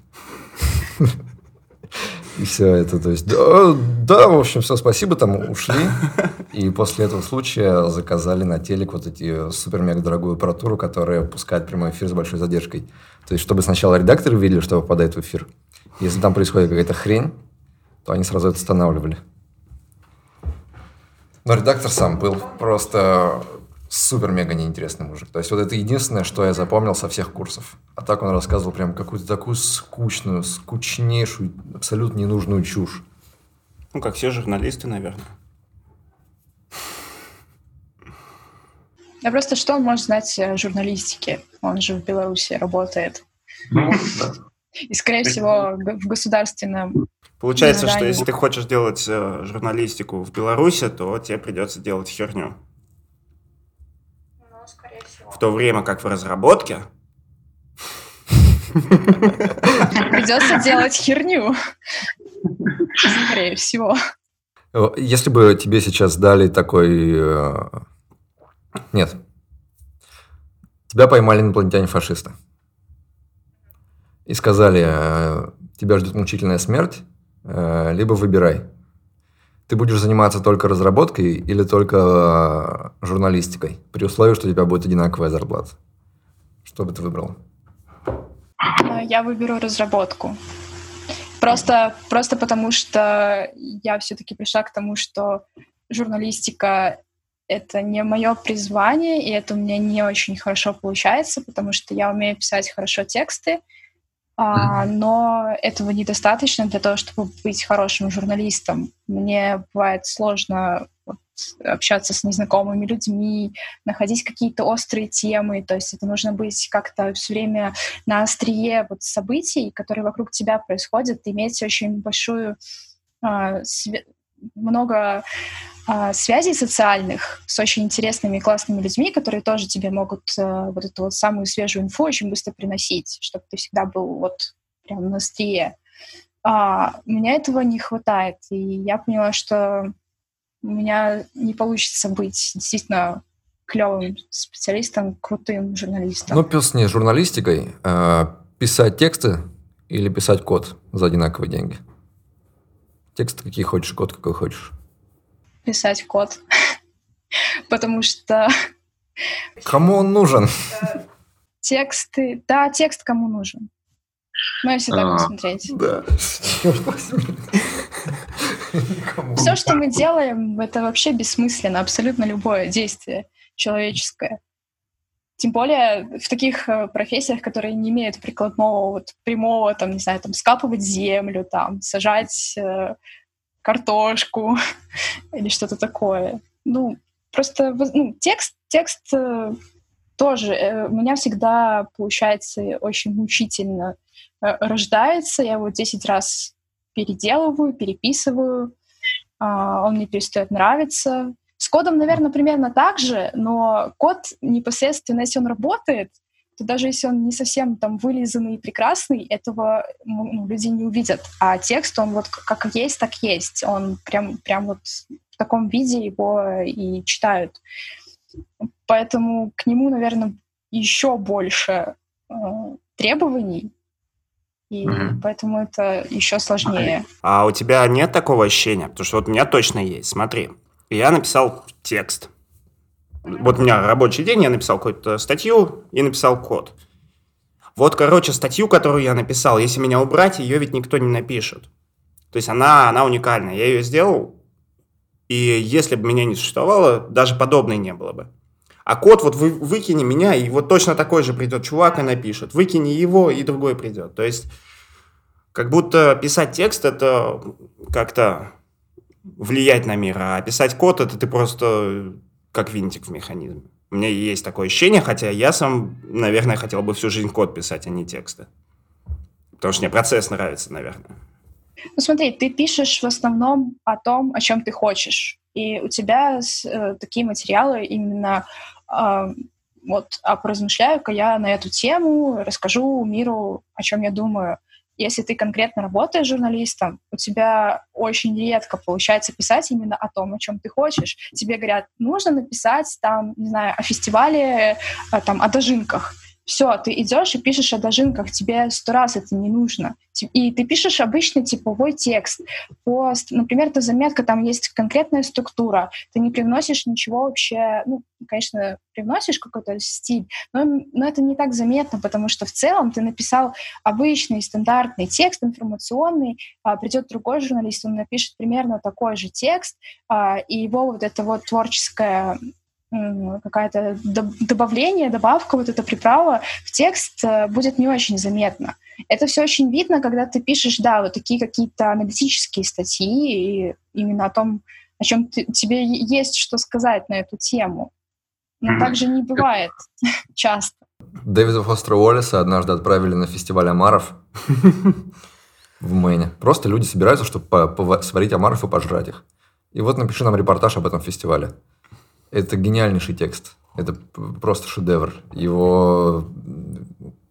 И все это, то есть, да, да, в общем, все, спасибо, там ушли. И после этого случая заказали на телек вот эти супер-мега дорогую аппаратуру, которая пускает прямой эфир с большой задержкой. То есть, чтобы сначала редакторы видели, что попадает в эфир. Если там происходит какая-то хрень, то они сразу это останавливали. Но редактор сам был просто супер-мега неинтересный мужик. То есть вот это единственное, что я запомнил со всех курсов. А так он рассказывал прям какую-то такую скучную, скучнейшую, абсолютно ненужную чушь. Ну, как все журналисты, наверное. А просто что он может знать о журналистике? Он же в Беларуси работает. Ну, да. И, скорее всего, в государственном... Получается, что если ты хочешь делать э, журналистику в Беларуси, то тебе придется делать херню. В то время как в разработке Придется делать херню. Скорее всего. Э, Если бы тебе сейчас дали такой... э, Нет. Тебя поймали инопланетяне-фашисты. И сказали, э, тебя ждет мучительная смерть, либо выбирай. Ты будешь заниматься только разработкой или только э, журналистикой, при условии, что у тебя будет одинаковая зарплата. Что бы ты выбрал? Я выберу разработку. Просто, просто потому что я все-таки пришла к тому, что журналистика — это не мое призвание, и это у меня не очень хорошо получается, потому что я умею писать хорошо тексты, а, но этого недостаточно для того, чтобы быть хорошим журналистом. Мне бывает сложно вот, общаться с незнакомыми людьми, находить какие-то острые темы, то есть это нужно быть как-то все время на острие вот событий, которые вокруг тебя происходят, иметь очень большую а, много связей социальных с очень интересными и классными людьми, которые тоже тебе могут а, вот эту вот самую свежую инфу очень быстро приносить, чтобы ты всегда был вот прям на острие. А, меня этого не хватает, и я поняла, что у меня не получится быть действительно клевым специалистом, крутым журналистом. Ну, пес не журналистикой, а писать тексты или писать код за одинаковые деньги. Тексты какие хочешь, код какой хочешь. Писать код. Потому что Кому он нужен? тексты... Да, текст кому нужен. Ну, если так А. посмотреть. Да. Все, что мы делаем, это вообще бессмысленно. Абсолютно любое действие человеческое. Тем более в таких э, профессиях, которые не имеют прикладного, вот, прямого, там, не знаю, там, скапывать землю, там, сажать э, картошку или что-то такое. Ну, просто ну, текст, текст э, тоже э, у меня всегда получается очень мучительно э, рождается. Я его 10 раз переделываю, переписываю, а, он мне перестает нравиться. С кодом, наверное, примерно так же, но код непосредственно, если он работает, то даже если он не совсем там вылизанный и прекрасный, этого ну, люди не увидят. А текст, он вот как есть, так есть. Он прям, прям вот в таком виде его и читают. Поэтому к нему, наверное, еще больше э, требований, и Мгм. поэтому это еще сложнее. А у тебя нет такого ощущения? Потому что вот у меня точно есть. Смотри, я написал текст. Вот у меня рабочий день, я написал какую-то статью и написал код. Вот, короче, статью, которую я написал, если меня убрать, ее ведь никто не напишет. То есть она, она уникальная. Я ее сделал, и если бы меня не существовало, даже подобной не было бы. А код вот вы, выкини меня, и вот точно такой же придет чувак и напишет. Выкини его, и другой придет. То есть как будто писать текст это как-то влиять на мир, а писать код это ты просто как винтик в механизме. У меня есть такое ощущение, хотя я сам, наверное, хотел бы всю жизнь код писать, а не тексты. Потому что мне процесс нравится, наверное. Ну смотри, ты пишешь в основном о том, о чем ты хочешь. И у тебя э, такие материалы именно а, вот, а поразмышляю-ка я на эту тему, расскажу миру, о чем я думаю. Если ты конкретно работаешь журналистом, у тебя очень редко получается писать именно о том, о чем ты хочешь. Тебе говорят, нужно написать там, не знаю, о фестивале, э, там, о дожинках все, ты идешь и пишешь о дожинках, тебе сто раз это не нужно. И ты пишешь обычный типовой текст. По, например, эта заметка, там есть конкретная структура. Ты не привносишь ничего вообще, ну, конечно, привносишь какой-то стиль, но, но это не так заметно, потому что в целом ты написал обычный стандартный текст информационный, а, придет другой журналист, он напишет примерно такой же текст, а, и его вот это вот творческое какая-то добавление, добавка, вот эта приправа в текст э, будет не очень заметно. Это все очень видно, когда ты пишешь, да, вот такие какие-то аналитические статьи и именно о том, о чем ты, тебе есть что сказать на эту тему. Но mm-hmm. так же не бывает часто. Дэвида Фостера Уоллеса однажды отправили на фестиваль омаров в Мэне. Просто люди собираются, чтобы сварить омаров и пожрать их. И вот напиши нам репортаж об этом фестивале. Это гениальнейший текст. Это просто шедевр. Его,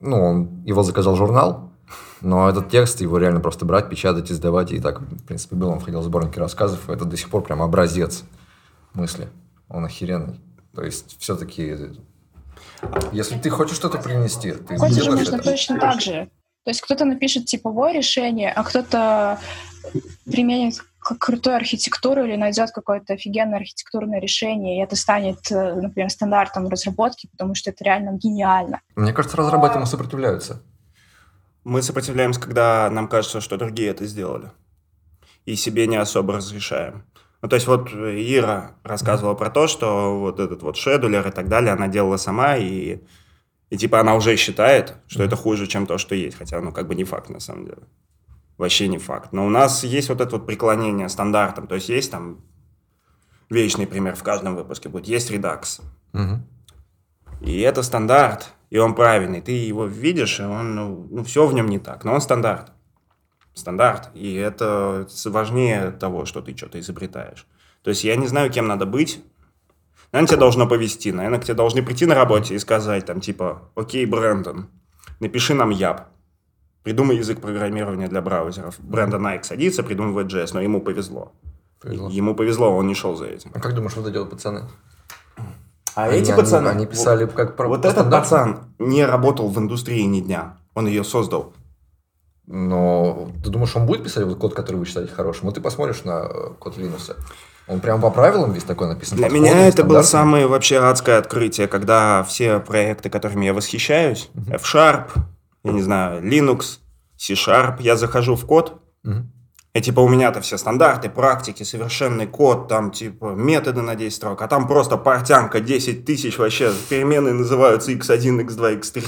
ну, он, его заказал журнал, но этот текст, его реально просто брать, печатать, издавать. И так, в принципе, был. Он входил в сборники рассказов. Это до сих пор прям образец мысли. Он охеренный. То есть, все-таки, если ты хочешь что-то принести, ты Хочешь, сделаешь можно это. точно так же. То есть кто-то напишет типовое решение, а кто-то применит крутую архитектуру или найдет какое-то офигенное архитектурное решение, и это станет, э, например, стандартом разработки, потому что это реально гениально. Мне кажется, разработчикам сопротивляются. Мы сопротивляемся, когда нам кажется, что другие это сделали. И себе не особо разрешаем. Ну, то есть вот Ира рассказывала про то, что вот этот вот шедулер и так далее она делала сама, и, и типа она уже считает, что это хуже, чем то, что есть. Хотя, ну, как бы не факт на самом деле вообще не факт. Но у нас есть вот это вот преклонение стандартам. То есть есть там вечный пример в каждом выпуске будет. Есть редакс. Угу. И это стандарт, и он правильный. Ты его видишь, и он, ну, ну, все в нем не так, но он стандарт. Стандарт. И это важнее того, что ты что-то изобретаешь. То есть я не знаю, кем надо быть. Наверное, тебе должно повезти. Наверное, к тебе должны прийти на работе и сказать, там, типа, окей, Брендан, напиши нам ЯП. Придумай язык программирования для браузеров. Брендан Айк садится, придумывает JS, но ему повезло. повезло. Ему повезло, он не шел за этим. А как думаешь, вот эти вот пацаны? А они, эти пацаны... Они, писали вот, как про... Вот этот стандарт. пацан не работал в индустрии ни дня. Он ее создал. Но ты думаешь, он будет писать вот код, который вы считаете хорошим? Вот ты посмотришь на э, код Linux. Он прям по правилам весь такой написан. Для меня это было самое вообще адское открытие, когда все проекты, которыми я восхищаюсь, uh-huh. F-Sharp, я не знаю, Linux, C-Sharp, я захожу в код, угу. и типа у меня-то все стандарты, практики, совершенный код, там типа методы на 10 строк, а там просто портянка 10 тысяч вообще, переменные называются x1, x2, x3.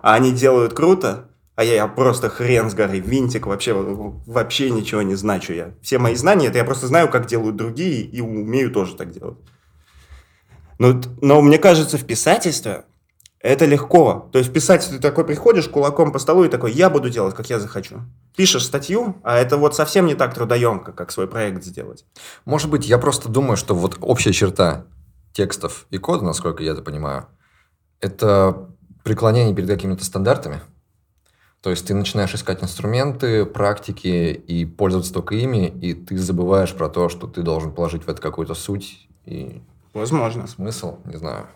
А они делают круто, а я, я просто хрен с горы, винтик, вообще, вообще ничего не значу я. Все мои знания, это я просто знаю, как делают другие, и умею тоже так делать. Но, но мне кажется, в писательстве это легко. То есть писать ты такой приходишь кулаком по столу и такой, я буду делать, как я захочу. Пишешь статью, а это вот совсем не так трудоемко, как свой проект сделать. Может быть, я просто думаю, что вот общая черта текстов и кода, насколько я это понимаю, это преклонение перед какими-то стандартами. То есть ты начинаешь искать инструменты, практики и пользоваться только ими, и ты забываешь про то, что ты должен положить в это какую-то суть и Возможно. смысл, не знаю.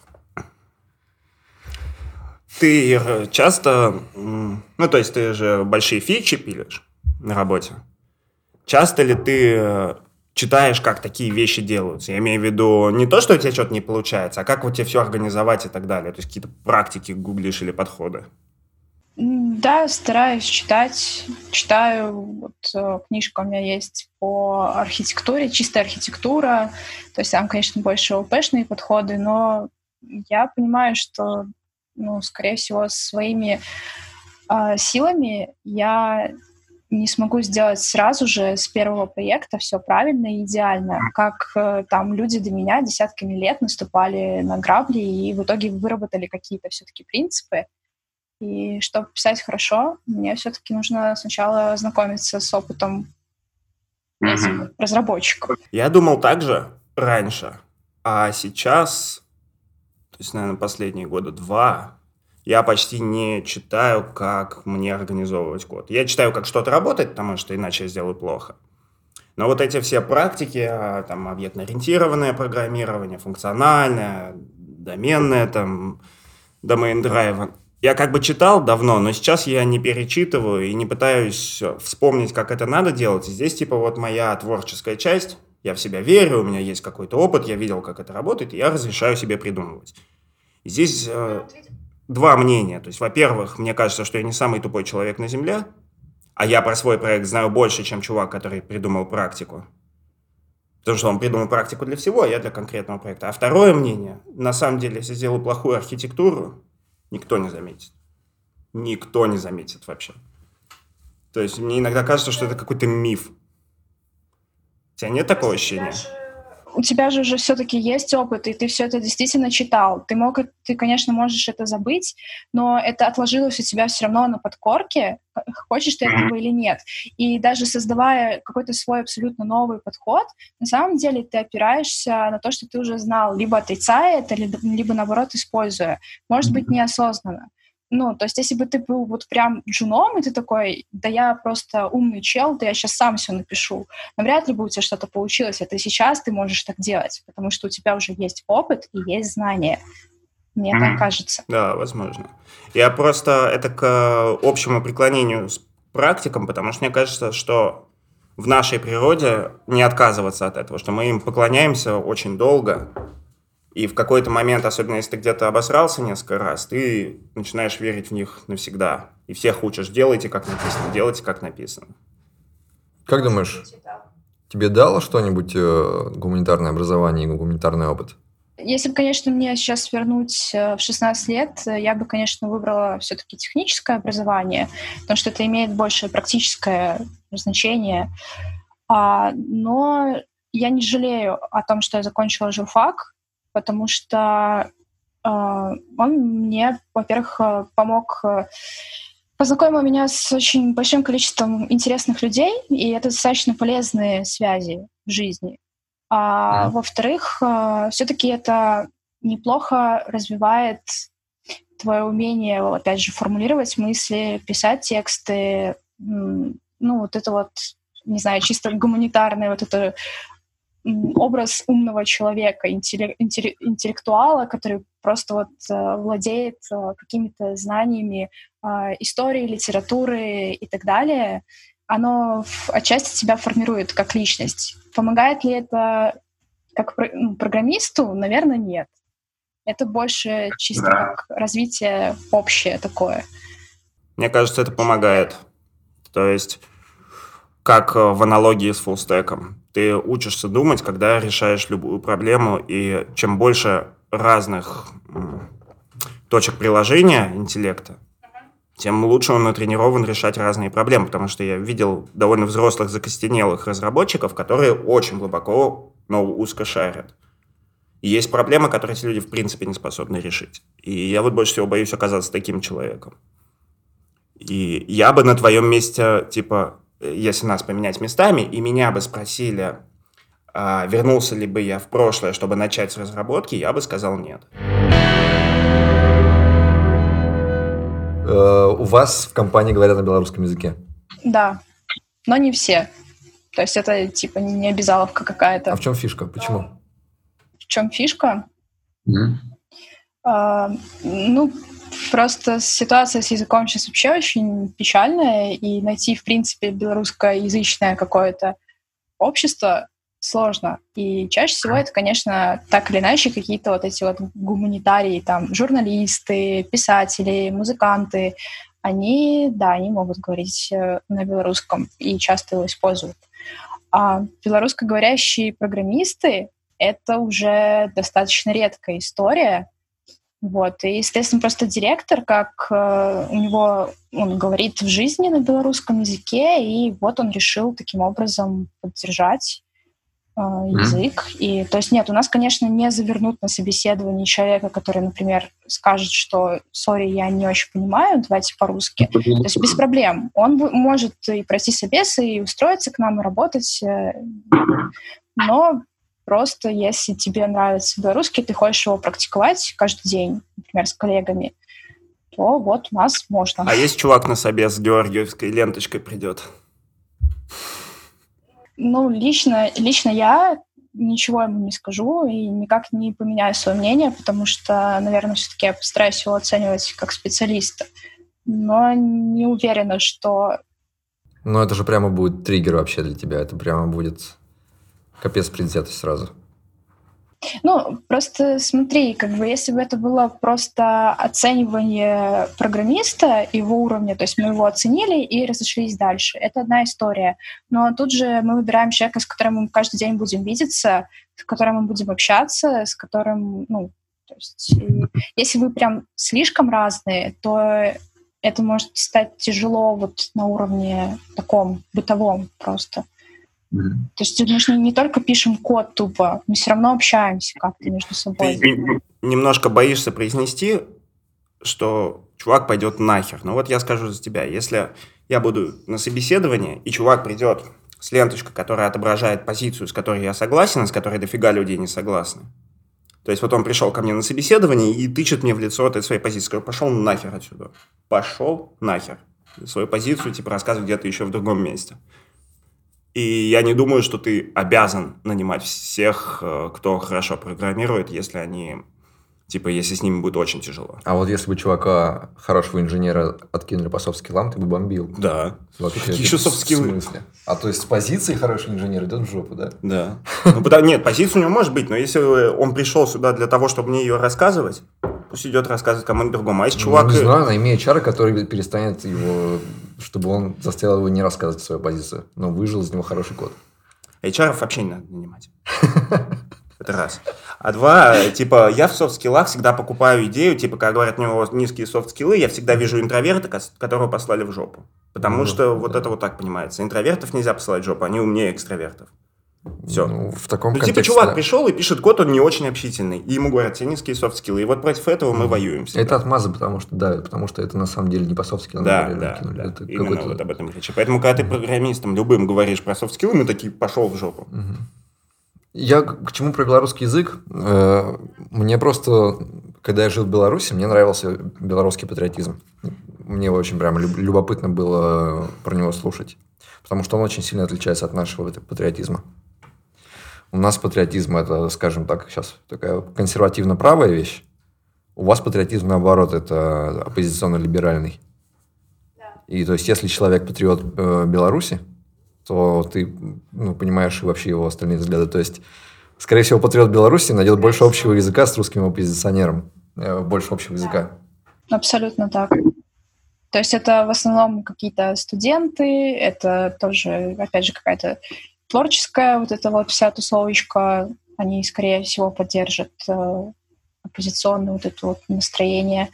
Ты часто, ну, то есть ты же большие фичи пилишь на работе. Часто ли ты э, читаешь, как такие вещи делаются? Я имею в виду не то, что у тебя что-то не получается, а как вот тебе все организовать и так далее. То есть какие-то практики гуглишь или подходы. Да, стараюсь читать. Читаю, вот э, книжка у меня есть по архитектуре, чистая архитектура. То есть там, конечно, больше ОПшные подходы, но я понимаю, что ну, скорее всего, своими э, силами я не смогу сделать сразу же с первого проекта все правильно и идеально, как э, там люди до меня десятками лет наступали на грабли и в итоге выработали какие-то все-таки принципы. И чтобы писать хорошо, мне все-таки нужно сначала знакомиться с опытом mm-hmm. разработчиков. Я думал так же раньше, а сейчас то есть, наверное, последние года два, я почти не читаю, как мне организовывать код. Я читаю, как что-то работает, потому что иначе я сделаю плохо. Но вот эти все практики, а, там, объектно-ориентированное программирование, функциональное, доменное, там, drive, я как бы читал давно, но сейчас я не перечитываю и не пытаюсь вспомнить, как это надо делать. Здесь, типа, вот моя творческая часть, я в себя верю, у меня есть какой-то опыт, я видел, как это работает, и я разрешаю себе придумывать. И здесь э, два мнения. То есть, во-первых, мне кажется, что я не самый тупой человек на Земле, а я про свой проект знаю больше, чем чувак, который придумал практику. Потому что он придумал практику для всего, а я для конкретного проекта. А второе мнение, на самом деле, если сделаю плохую архитектуру, никто не заметит. Никто не заметит вообще. То есть мне иногда кажется, что это какой-то миф. Тебя нет такого ощущения? у тебя же уже все-таки есть опыт, и ты все это действительно читал. Ты мог, ты, конечно, можешь это забыть, но это отложилось у тебя все равно на подкорке, хочешь ты этого или нет. И даже создавая какой-то свой абсолютно новый подход, на самом деле ты опираешься на то, что ты уже знал, либо отрицая это, либо наоборот используя. Может быть, неосознанно. Ну, то есть, если бы ты был вот прям джуном, и ты такой, да я просто умный чел, да я сейчас сам все напишу, навряд ли бы у тебя что-то получилось. Это сейчас ты можешь так делать, потому что у тебя уже есть опыт и есть знания. Мне mm-hmm. так кажется. Да, возможно. Я просто это к общему преклонению с практикам, потому что мне кажется, что в нашей природе не отказываться от этого, что мы им поклоняемся очень долго, и в какой-то момент, особенно если ты где-то обосрался несколько раз, ты начинаешь верить в них навсегда. И всех учишь, делайте как написано, делайте как написано. Как думаешь, тебе дало что-нибудь э, гуманитарное образование и гуманитарный опыт? Если бы, конечно, мне сейчас вернуть э, в 16 лет, э, я бы, конечно, выбрала все-таки техническое образование, потому что это имеет больше практическое значение. А, но я не жалею о том, что я закончила журфак, потому что э, он мне, во-первых, э, помог, э, познакомил меня с очень большим количеством интересных людей, и это достаточно полезные связи в жизни. А mm. во-вторых, э, все-таки это неплохо развивает твое умение, опять же, формулировать мысли, писать тексты, ну, вот это вот, не знаю, чисто гуманитарное вот это образ умного человека, интеллектуала, который просто вот э, владеет э, какими-то знаниями э, истории, литературы и так далее, оно отчасти тебя формирует как личность. Помогает ли это как ну, программисту? Наверное, нет. Это больше чисто да. как развитие общее такое. Мне кажется, это помогает. То есть, как в аналогии с фуллстеком ты учишься думать, когда решаешь любую проблему, и чем больше разных точек приложения интеллекта, тем лучше он натренирован решать разные проблемы, потому что я видел довольно взрослых закостенелых разработчиков, которые очень глубоко, но узко шарят. И есть проблемы, которые эти люди в принципе не способны решить. И я вот больше всего боюсь оказаться таким человеком. И я бы на твоем месте, типа, если нас поменять местами, и меня бы спросили, а, вернулся ли бы я в прошлое, чтобы начать с разработки, я бы сказал нет. Э, у вас в компании говорят на белорусском языке? Да, но не все. То есть это типа не обязаловка какая-то. А в чем фишка? Почему? В чем фишка? Mm. А, ну, Просто ситуация с языком сейчас вообще очень печальная, и найти, в принципе, белорусскоязычное какое-то общество сложно. И чаще всего это, конечно, так или иначе какие-то вот эти вот гуманитарии, там, журналисты, писатели, музыканты, они, да, они могут говорить э, на белорусском и часто его используют. А белорусскоговорящие программисты — это уже достаточно редкая история, вот. И, естественно, просто директор, как э, у него, он говорит в жизни на белорусском языке, и вот он решил таким образом поддержать э, язык. Mm. И, то есть нет, у нас, конечно, не завернут на собеседование человека, который, например, скажет, что «сори, я не очень понимаю, давайте по-русски». То есть без проблем. Он может и пройти собес, и устроиться к нам, и работать, э, но Просто если тебе нравится белорусский, ты хочешь его практиковать каждый день, например, с коллегами, то вот у нас можно. А есть чувак на собе с георгиевской ленточкой придет? Ну, лично, лично я ничего ему не скажу и никак не поменяю свое мнение, потому что, наверное, все-таки я постараюсь его оценивать как специалиста. Но не уверена, что... Ну, это же прямо будет триггер вообще для тебя. Это прямо будет капец предвзятость сразу. Ну, просто смотри, как бы если бы это было просто оценивание программиста, его уровня, то есть мы его оценили и разошлись дальше. Это одна история. Но тут же мы выбираем человека, с которым мы каждый день будем видеться, с которым мы будем общаться, с которым, ну, то есть если вы прям слишком разные, то это может стать тяжело вот на уровне таком бытовом просто. Mm-hmm. То есть мы же не только пишем код тупо, мы все равно общаемся как-то между собой. Ты немножко боишься произнести, что чувак пойдет нахер. Ну вот я скажу за тебя. Если я буду на собеседовании, и чувак придет с ленточкой, которая отображает позицию, с которой я согласен, и с которой дофига людей не согласны. То есть вот он пришел ко мне на собеседование и тычет мне в лицо этой своей позиции. Говорю, пошел нахер отсюда. Пошел нахер. Свою позицию типа рассказывай где-то еще в другом месте. И я не думаю, что ты обязан нанимать всех, э, кто хорошо программирует, если они, типа, если с ними будет очень тяжело. А вот если бы чувака, хорошего инженера, откинули по софт-скиллам, ты бы бомбил. Да. Вот Какие еще софт-скиллы? В смысле? А то есть с позиции хороший инженер идет в жопу, да? Да. Ну, потому, нет, позиция у него может быть, но если он пришел сюда для того, чтобы мне ее рассказывать, пусть идет рассказывать кому-нибудь другому. А если чувак... Ну, не знаю, найми HR, который перестанет его, чтобы он заставил его не рассказывать свою позицию, но выжил из него хороший код. HR вообще не надо нанимать. Это раз. А два, типа, я в софт-скиллах всегда покупаю идею, типа, когда говорят, у него низкие софт-скиллы, я всегда вижу интроверта, которого послали в жопу. Потому ну, что вот это вот так понимается. Интровертов нельзя посылать в жопу, они умнее экстравертов. Все. Ну, в таком ну, контексте, типа, чувак да. пришел и пишет код, он не очень общительный. И ему говорят, тебе низкие софт-скиллы. И вот против этого мы воюем. Всегда. Это отмазы, потому что, да, потому что это на самом деле не по софт-скиллам. Да, да, да. Это Именно вот об этом речь. Поэтому, когда ты программистом любым говоришь про софт-скиллы, мы такие, пошел в жопу. Угу. Я к чему про белорусский язык? Э, мне просто, когда я жил в Беларуси, мне нравился белорусский патриотизм. Мне очень прям любопытно было про него слушать. Потому что он очень сильно отличается от нашего патриотизма. У нас патриотизм это, скажем так, сейчас такая консервативно-правая вещь. У вас патриотизм, наоборот, это оппозиционно-либеральный. И то есть, если человек патриот э, Беларуси, то ты ну, понимаешь вообще его остальные взгляды. То есть, скорее всего, патриот Беларуси найдет больше общего языка с русским оппозиционером, э, больше общего языка. Абсолютно так. То есть это в основном какие-то студенты, это тоже, опять же, какая-то творческая вот эта вот вся тусовочка, они, скорее всего, поддержат э, оппозиционное вот это вот настроение.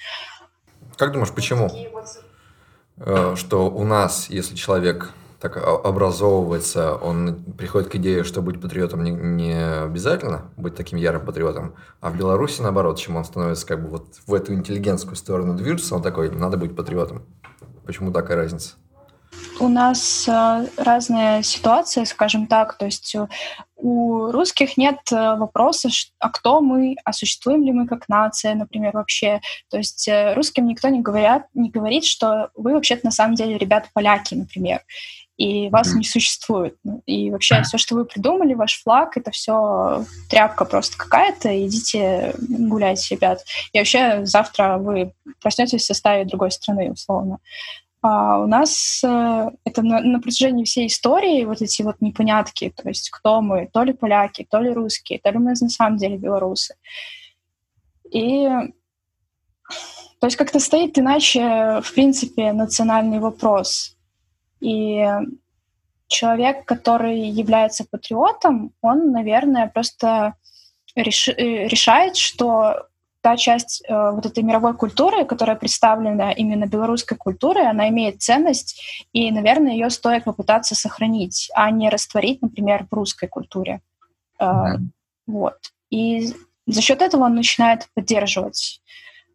Как думаешь, почему? Э, что у нас, если человек так образовывается, он приходит к идее, что быть патриотом не, не обязательно, быть таким ярым патриотом, а в Беларуси наоборот, чем он становится как бы вот в эту интеллигентскую сторону движется, он такой, надо быть патриотом. Почему такая разница? У нас э, разная ситуация, скажем так, то есть э, у русских нет э, вопроса, а кто мы, а существуем ли мы как нация, например, вообще. То есть русским никто не, говорят, не говорит, что вы вообще-то на самом деле ребята поляки, например и вас mm-hmm. не существует. Ну, и вообще все, что вы придумали, ваш флаг, это все тряпка просто какая-то. Идите гуляйте, ребят. И вообще завтра вы проснетесь в составе другой страны, условно. А у нас э, это на, на протяжении всей истории вот эти вот непонятки, то есть кто мы, то ли поляки, то ли русские, то ли мы на самом деле белорусы. И то есть как-то стоит иначе, в принципе, национальный вопрос. И человек, который является патриотом, он, наверное, просто реш... Э, решает, что та часть э, вот этой мировой культуры, которая представлена именно белорусской культурой, она имеет ценность, и, наверное, ее стоит попытаться сохранить, а не растворить, например, в русской культуре. Э, mm-hmm. Вот. И за счет этого он начинает поддерживать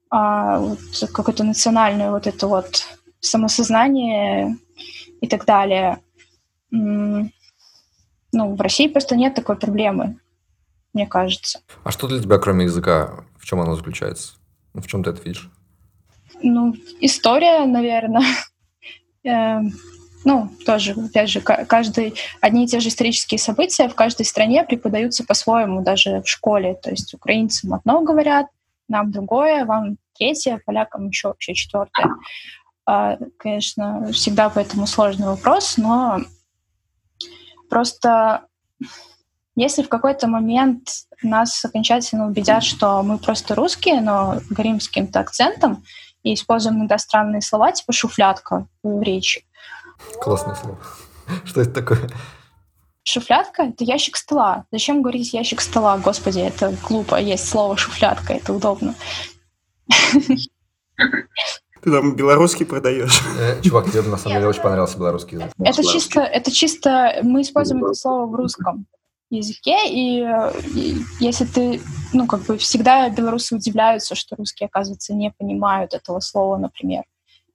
э, вот, какое-то национальное вот это вот самосознание и так далее. Ну, в России просто нет такой проблемы, мне кажется. А что для тебя, кроме языка, в чем оно заключается? В чем ты это видишь? Ну, история, наверное. Эм, ну, тоже, опять же, каждый, одни и те же исторические события в каждой стране преподаются по-своему, даже в школе. То есть украинцам одно говорят, нам другое, вам третье, полякам еще вообще четвертое. А, конечно, всегда поэтому сложный вопрос, но просто если в какой-то момент нас окончательно убедят, что мы просто русские, но говорим с каким-то акцентом и используем иногда странные слова, типа шуфлятка в речи, Классное слово. Что это такое? Шуфлятка — это ящик стола. Зачем говорить ящик стола? Господи, это глупо. Есть слово шуфлятка, это удобно. Ты там белорусский продаешь. Э, чувак, тебе на самом деле очень понравился белорусский язык. Это чисто, это чисто, мы используем это слово в русском языке, и, и если ты, ну, как бы всегда белорусы удивляются, что русские, оказывается, не понимают этого слова, например.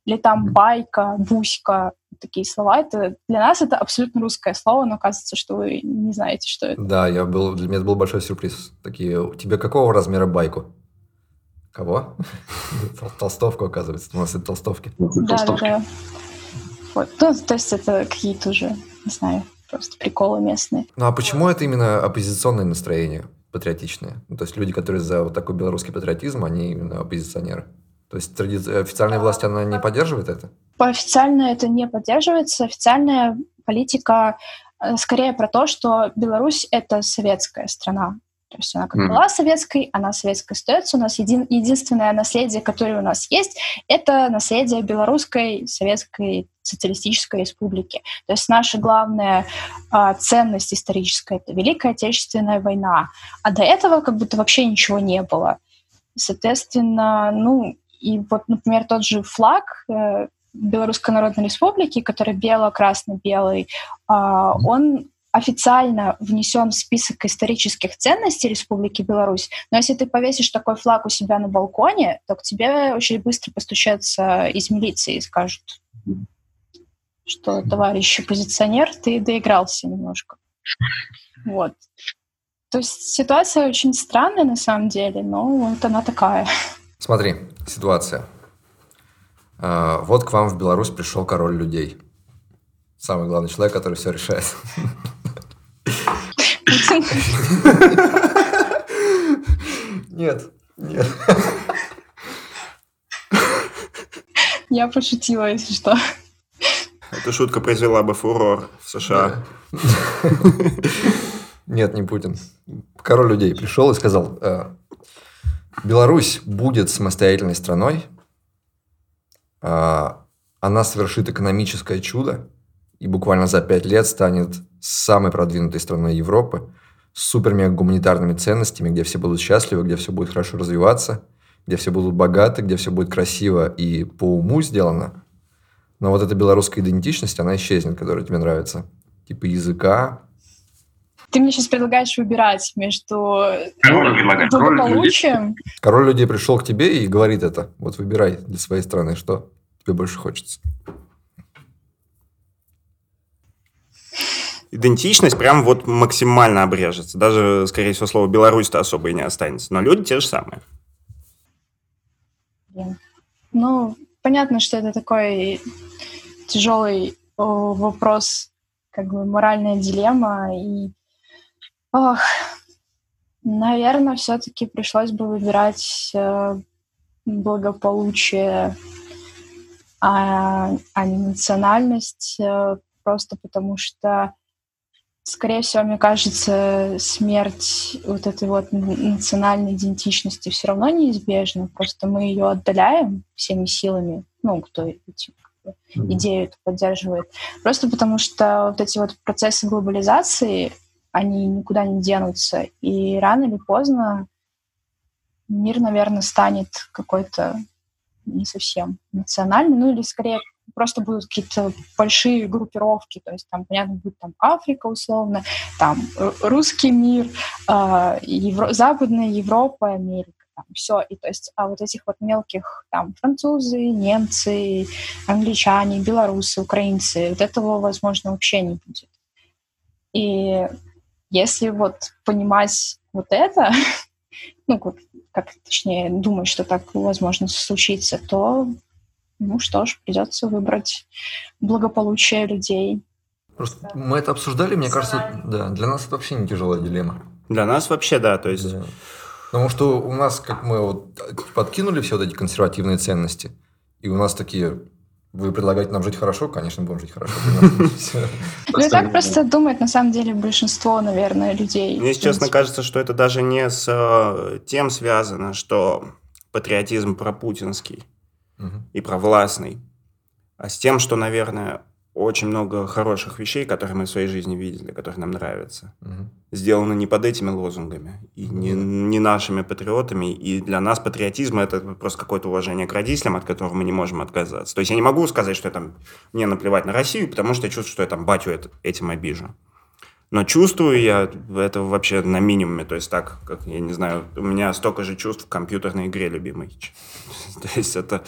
Или там байка, буська, такие слова. Это для нас это абсолютно русское слово, но оказывается, что вы не знаете, что это. Да, я был, для меня это был большой сюрприз. Такие, тебе какого размера байку? Кого? Толстовку, оказывается. У нас это толстовки. Да, да, да. Вот. Ну, то есть это какие-то уже, не знаю, просто приколы местные. Ну а почему это именно оппозиционное настроение, патриотичное? Ну, то есть люди, которые за вот такой белорусский патриотизм, они именно оппозиционеры? То есть тради... официальная власть, она не поддерживает это? Официально это не поддерживается. Официальная политика э, скорее про то, что Беларусь — это советская страна. То есть она как mm. была советской, она советской остается. У нас един, единственное наследие, которое у нас есть, это наследие белорусской советской социалистической республики. То есть наша главная э, ценность историческая — это Великая Отечественная война. А до этого как будто вообще ничего не было. Соответственно, ну, и вот, например, тот же флаг э, Белорусской Народной Республики, который бело-красно-белый, а, он официально внесен в список исторических ценностей Республики Беларусь. Но если ты повесишь такой флаг у себя на балконе, то к тебе очень быстро постучатся из милиции и скажут, что, товарищ оппозиционер, ты доигрался немножко. Вот. То есть ситуация очень странная на самом деле, но вот она такая. Смотри, ситуация. А, вот к вам в Беларусь пришел король людей. Самый главный человек, который все решает. Нет, нет. Я пошутила, если что. Эта шутка произвела бы фурор в США. Нет, не Путин. Король людей пришел и сказал, «Э, Беларусь будет самостоятельной страной, а, она совершит экономическое чудо и буквально за пять лет станет самой продвинутой страной Европы с супер гуманитарными ценностями, где все будут счастливы, где все будет хорошо развиваться, где все будут богаты, где все будет красиво и по уму сделано. Но вот эта белорусская идентичность, она исчезнет, которая тебе нравится. Типа языка, ты мне сейчас предлагаешь выбирать между Король благополучием... Король людей пришел к тебе и говорит это. Вот выбирай для своей страны, что тебе больше хочется. Идентичность прям вот максимально обрежется. Даже, скорее всего, слово «Беларусь»-то особо и не останется. Но люди те же самые. Ну, понятно, что это такой тяжелый вопрос, как бы моральная дилемма, и Ох, наверное, все-таки пришлось бы выбирать э, благополучие, а, а не национальность, э, просто потому что, скорее всего, мне кажется, смерть вот этой вот национальной идентичности все равно неизбежна, просто мы ее отдаляем всеми силами, ну, кто эти идею эту поддерживает. Просто потому что вот эти вот процессы глобализации, они никуда не денутся. И рано или поздно мир, наверное, станет какой-то не совсем национальный, ну или скорее просто будут какие-то большие группировки, то есть там, понятно, будет там Африка условно, там русский мир, э, Евро, Западная Европа, Америка, там все, и то есть, а вот этих вот мелких там французы, немцы, англичане, белорусы, украинцы, вот этого, возможно, вообще не будет. И если вот понимать вот это, ну, как точнее думать, что так возможно случиться, то ну что ж, придется выбрать благополучие людей. Просто мы это обсуждали, мне кажется, да, для нас это вообще не тяжелая дилемма. Для нас вообще, да, то есть... Да. Потому что у нас, как мы вот подкинули все вот эти консервативные ценности, и у нас такие, вы предлагаете нам жить хорошо, конечно, будем жить хорошо. Ну и так просто думает, на самом деле, большинство, наверное, людей. Мне, честно, кажется, что это даже не с э, тем связано, что патриотизм пропутинский и провластный, а с тем, что, наверное, очень много хороших вещей, которые мы в своей жизни видели, которые нам нравятся, угу. сделаны не под этими лозунгами и не, не нашими патриотами. И для нас патриотизм это просто какое-то уважение к родителям, от которого мы не можем отказаться. То есть я не могу сказать, что я там мне наплевать на Россию, потому что я чувствую, что я там батю этим обижу. Но чувствую я это вообще на минимуме. То есть так, как, я не знаю, у меня столько же чувств в компьютерной игре любимой. То есть это...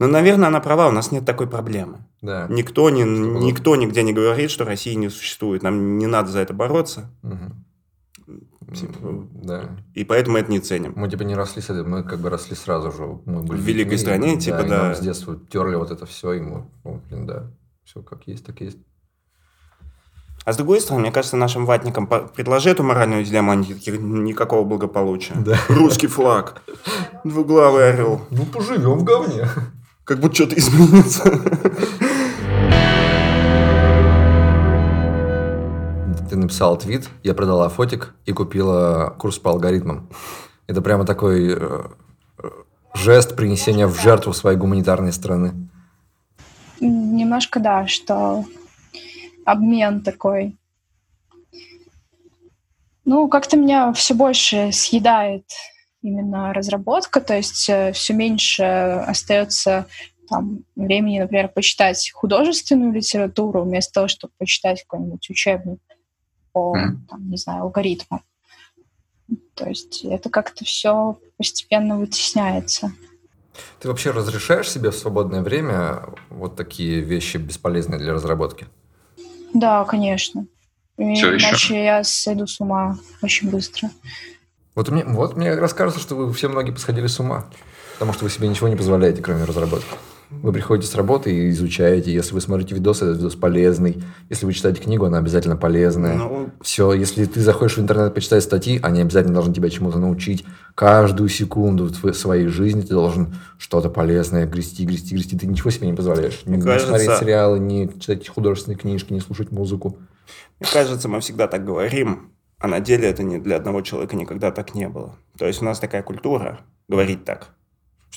Ну, наверное, она права, у нас нет такой проблемы. Да. Никто, не, никто нигде не говорит, что России не существует. Нам не надо за это бороться. Угу. Типа, да. И поэтому это не ценим. Мы типа не росли с этим, мы как бы росли сразу же. Мы были в великой детьми, стране, типа, да. да. нам с детства терли вот это все, и мы, ну, блин, да, все как есть, так есть. А с другой стороны, мне кажется, нашим ватникам предложи эту моральную дилемму, такие, никакого благополучия. Да. Русский флаг, двуглавый орел. Ну, поживем в говне. Как будто что-то изменится. Ты написал твит, я продала фотик и купила курс по алгоритмам. Это прямо такой э, жест принесения в жертву своей гуманитарной страны. Немножко да, что обмен такой. Ну, как-то меня все больше съедает именно разработка, то есть э, все меньше остается там, времени, например, почитать художественную литературу вместо того, чтобы почитать какой-нибудь учебник по, mm. там, не знаю, алгоритмам. То есть это как-то все постепенно вытесняется. Ты вообще разрешаешь себе в свободное время вот такие вещи бесполезные для разработки? Да, конечно. И Все иначе еще? я сойду с ума очень быстро. Вот мне, вот мне раскажется, что вы все многие посходили с ума, потому что вы себе ничего не позволяете, кроме разработки. Вы приходите с работы и изучаете. Если вы смотрите видос, этот видос полезный. Если вы читаете книгу, она обязательно полезная. Ну... Все, если ты заходишь в интернет почитать статьи, они обязательно должны тебя чему-то научить. Каждую секунду в своей жизни ты должен что-то полезное грести, грести, грести. Ты ничего себе не позволяешь. Мне не кажется... смотреть сериалы, не читать художественные книжки, не слушать музыку. Мне кажется, мы всегда так говорим, а на деле это не для одного человека никогда так не было. То есть у нас такая культура говорить так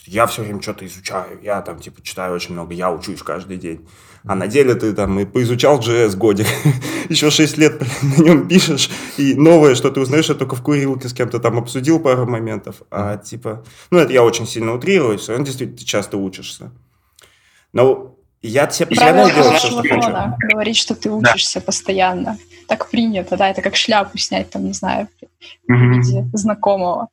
я все время что-то изучаю, я там, типа, читаю очень много, я учусь каждый день. А на деле ты там и поизучал JS годик, еще 6 лет на нем пишешь, и новое, что ты узнаешь, это только в курилке с кем-то там обсудил пару моментов. А типа, ну это я очень сильно утрирую, все равно действительно ты часто учишься. Но я себе постоянно делаю все, что хочу. Говорить, что ты учишься да. постоянно. Так принято, да, это как шляпу снять, там, не знаю, в виде знакомого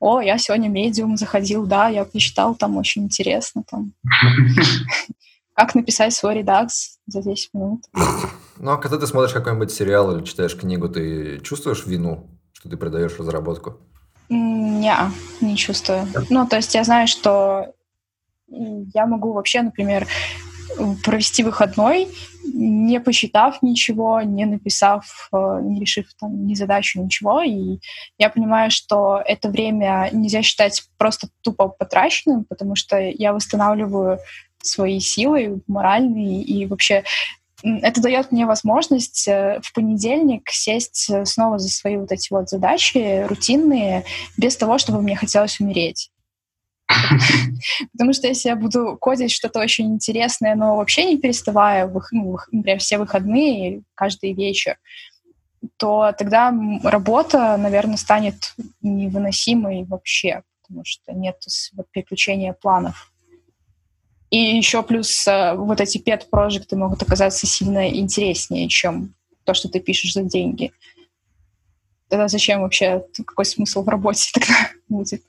о, я сегодня медиум заходил, да, я почитал, там очень интересно, там. Как написать свой редакс за 10 минут. Ну, а когда ты смотришь какой-нибудь сериал или читаешь книгу, ты чувствуешь вину, что ты продаешь разработку? Не, не чувствую. Ну, то есть я знаю, что я могу вообще, например, провести выходной, не посчитав ничего, не написав, э, не решив там ни задачу, ничего. И я понимаю, что это время нельзя считать просто тупо потраченным, потому что я восстанавливаю свои силы моральные и вообще это дает мне возможность э, в понедельник сесть э, снова за свои вот эти вот задачи рутинные, без того, чтобы мне хотелось умереть. Потому что если я буду кодить что-то очень интересное, но вообще не переставая, ну, например, все выходные, каждый вечер, то тогда работа, наверное, станет невыносимой вообще, потому что нет переключения планов. И еще плюс э, вот эти пет-проекты могут оказаться сильно интереснее, чем то, что ты пишешь за деньги. Тогда зачем вообще, какой смысл в работе тогда будет?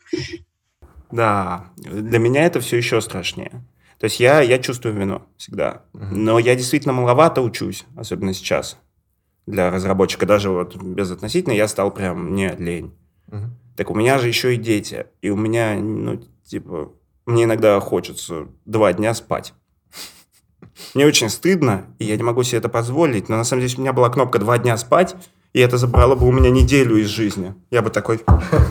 Да, для меня это все еще страшнее. То есть я, я чувствую вину всегда. Но я действительно маловато учусь, особенно сейчас. Для разработчика даже вот безотносительно я стал прям не лень. Так у меня же еще и дети. И у меня, ну, типа, мне иногда хочется два дня спать. Мне очень стыдно, и я не могу себе это позволить, но на самом деле у меня была кнопка «два дня спать», и это забрало бы у меня неделю из жизни. Я бы такой,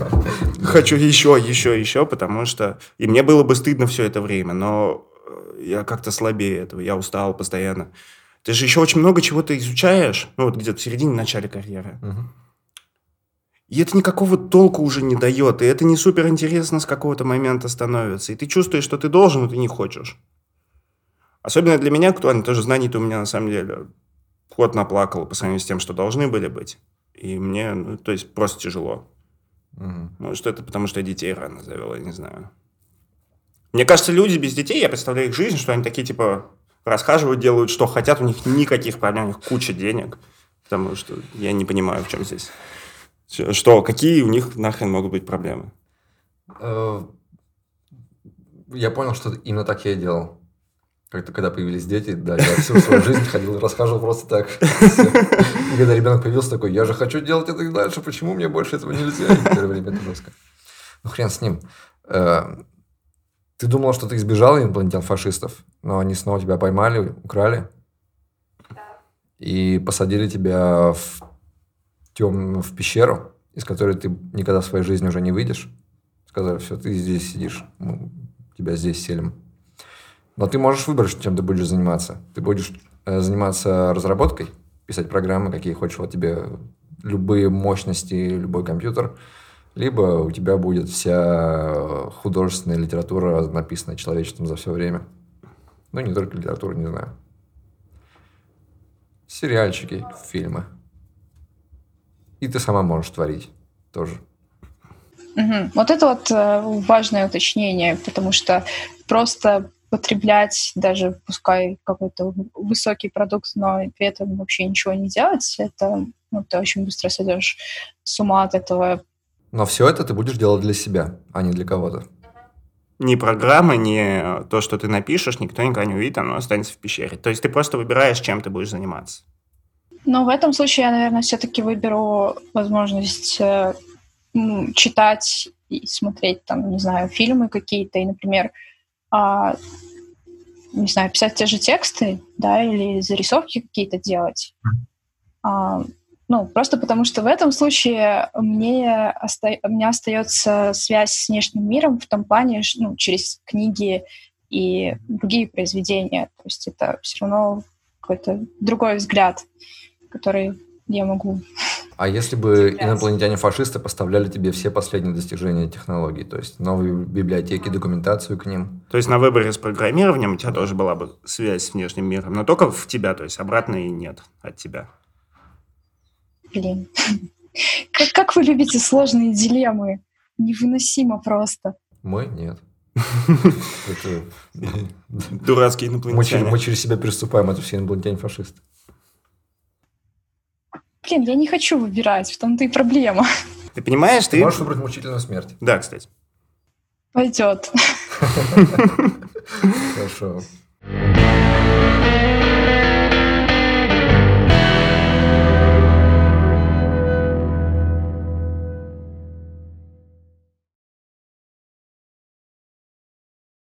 хочу еще, еще, еще, потому что... И мне было бы стыдно все это время, но э, я как-то слабее этого, я устал постоянно. Ты же еще очень много чего-то изучаешь, ну вот где-то в середине, начале карьеры. И это никакого толку уже не дает, и это не супер интересно с какого-то момента становится. И ты чувствуешь, что ты должен, но ты не хочешь. Особенно для меня актуально, тоже знаний-то у меня на самом деле ход наплакал по сравнению с тем, что должны были быть. И мне, ну, то есть, просто тяжело. Мгм. Может, это потому, что я детей рано завел, я не знаю. Мне кажется, люди без детей, я представляю их жизнь, что они такие, типа, расхаживают, делают, что хотят, у них никаких проблем, у них куча денег. Потому что я не понимаю, в чем здесь. Что, какие у них нахрен могут быть проблемы? Э, Я понял, что именно так я и делал. Как-то, когда появились дети, да, я всю свою жизнь ходил, расхаживал просто так. И когда ребенок появился, такой, я же хочу делать это и дальше, почему мне больше этого нельзя? И первое время это жестко. Ну, хрен с ним. Э, Ты думал, что ты избежал инопланетян-фашистов, но они снова тебя поймали, украли и посадили тебя в, тем, в пещеру, из которой ты никогда в своей жизни уже не выйдешь. Сказали, все, ты здесь сидишь, мы тебя здесь селим. Но ты можешь выбрать, чем ты будешь заниматься. Ты будешь э, заниматься разработкой, писать программы, какие хочешь, вот тебе любые мощности, любой компьютер, либо у тебя будет вся художественная литература, написанная человечеством за все время. Ну, не только литература, не знаю. Сериальчики, фильмы. И ты сама можешь творить тоже. Мгм. Вот это вот э, важное уточнение, потому что просто потреблять даже, пускай какой-то высокий продукт, но при этом вообще ничего не делать, это ну, ты очень быстро сойдешь с ума от этого. Но все это ты будешь делать для себя, а не для кого-то. Ни программы, ни то, что ты напишешь, никто никогда не увидит, оно останется в пещере. То есть ты просто выбираешь, чем ты будешь заниматься. Но в этом случае я, наверное, все-таки выберу возможность э, читать и смотреть, там, не знаю, фильмы какие-то, и, например, а, не знаю, писать те же тексты, да, или зарисовки какие-то делать. А, ну, просто потому что в этом случае мне, оста- у меня остается связь с внешним миром в том плане, ну, через книги и другие произведения. То есть это все равно какой-то другой взгляд, который я могу А если бы инопланетяне-фашисты поставляли тебе все последние достижения технологий, то есть новые библиотеки, документацию к ним? То есть на выборе с программированием у тебя тоже была бы связь с внешним миром, но только в тебя, то есть обратной нет от тебя. Блин. Как, как вы любите сложные дилеммы? Невыносимо просто. Мы нет. Это- Дурацкие инопланетяне. мы через себя переступаем, это все инопланетяне-фашисты. Блин, я не хочу выбирать, в том-то и проблема. Ты понимаешь, Ты ты... можешь выбрать мучительную смерть. Да, кстати. Пойдет. Хорошо.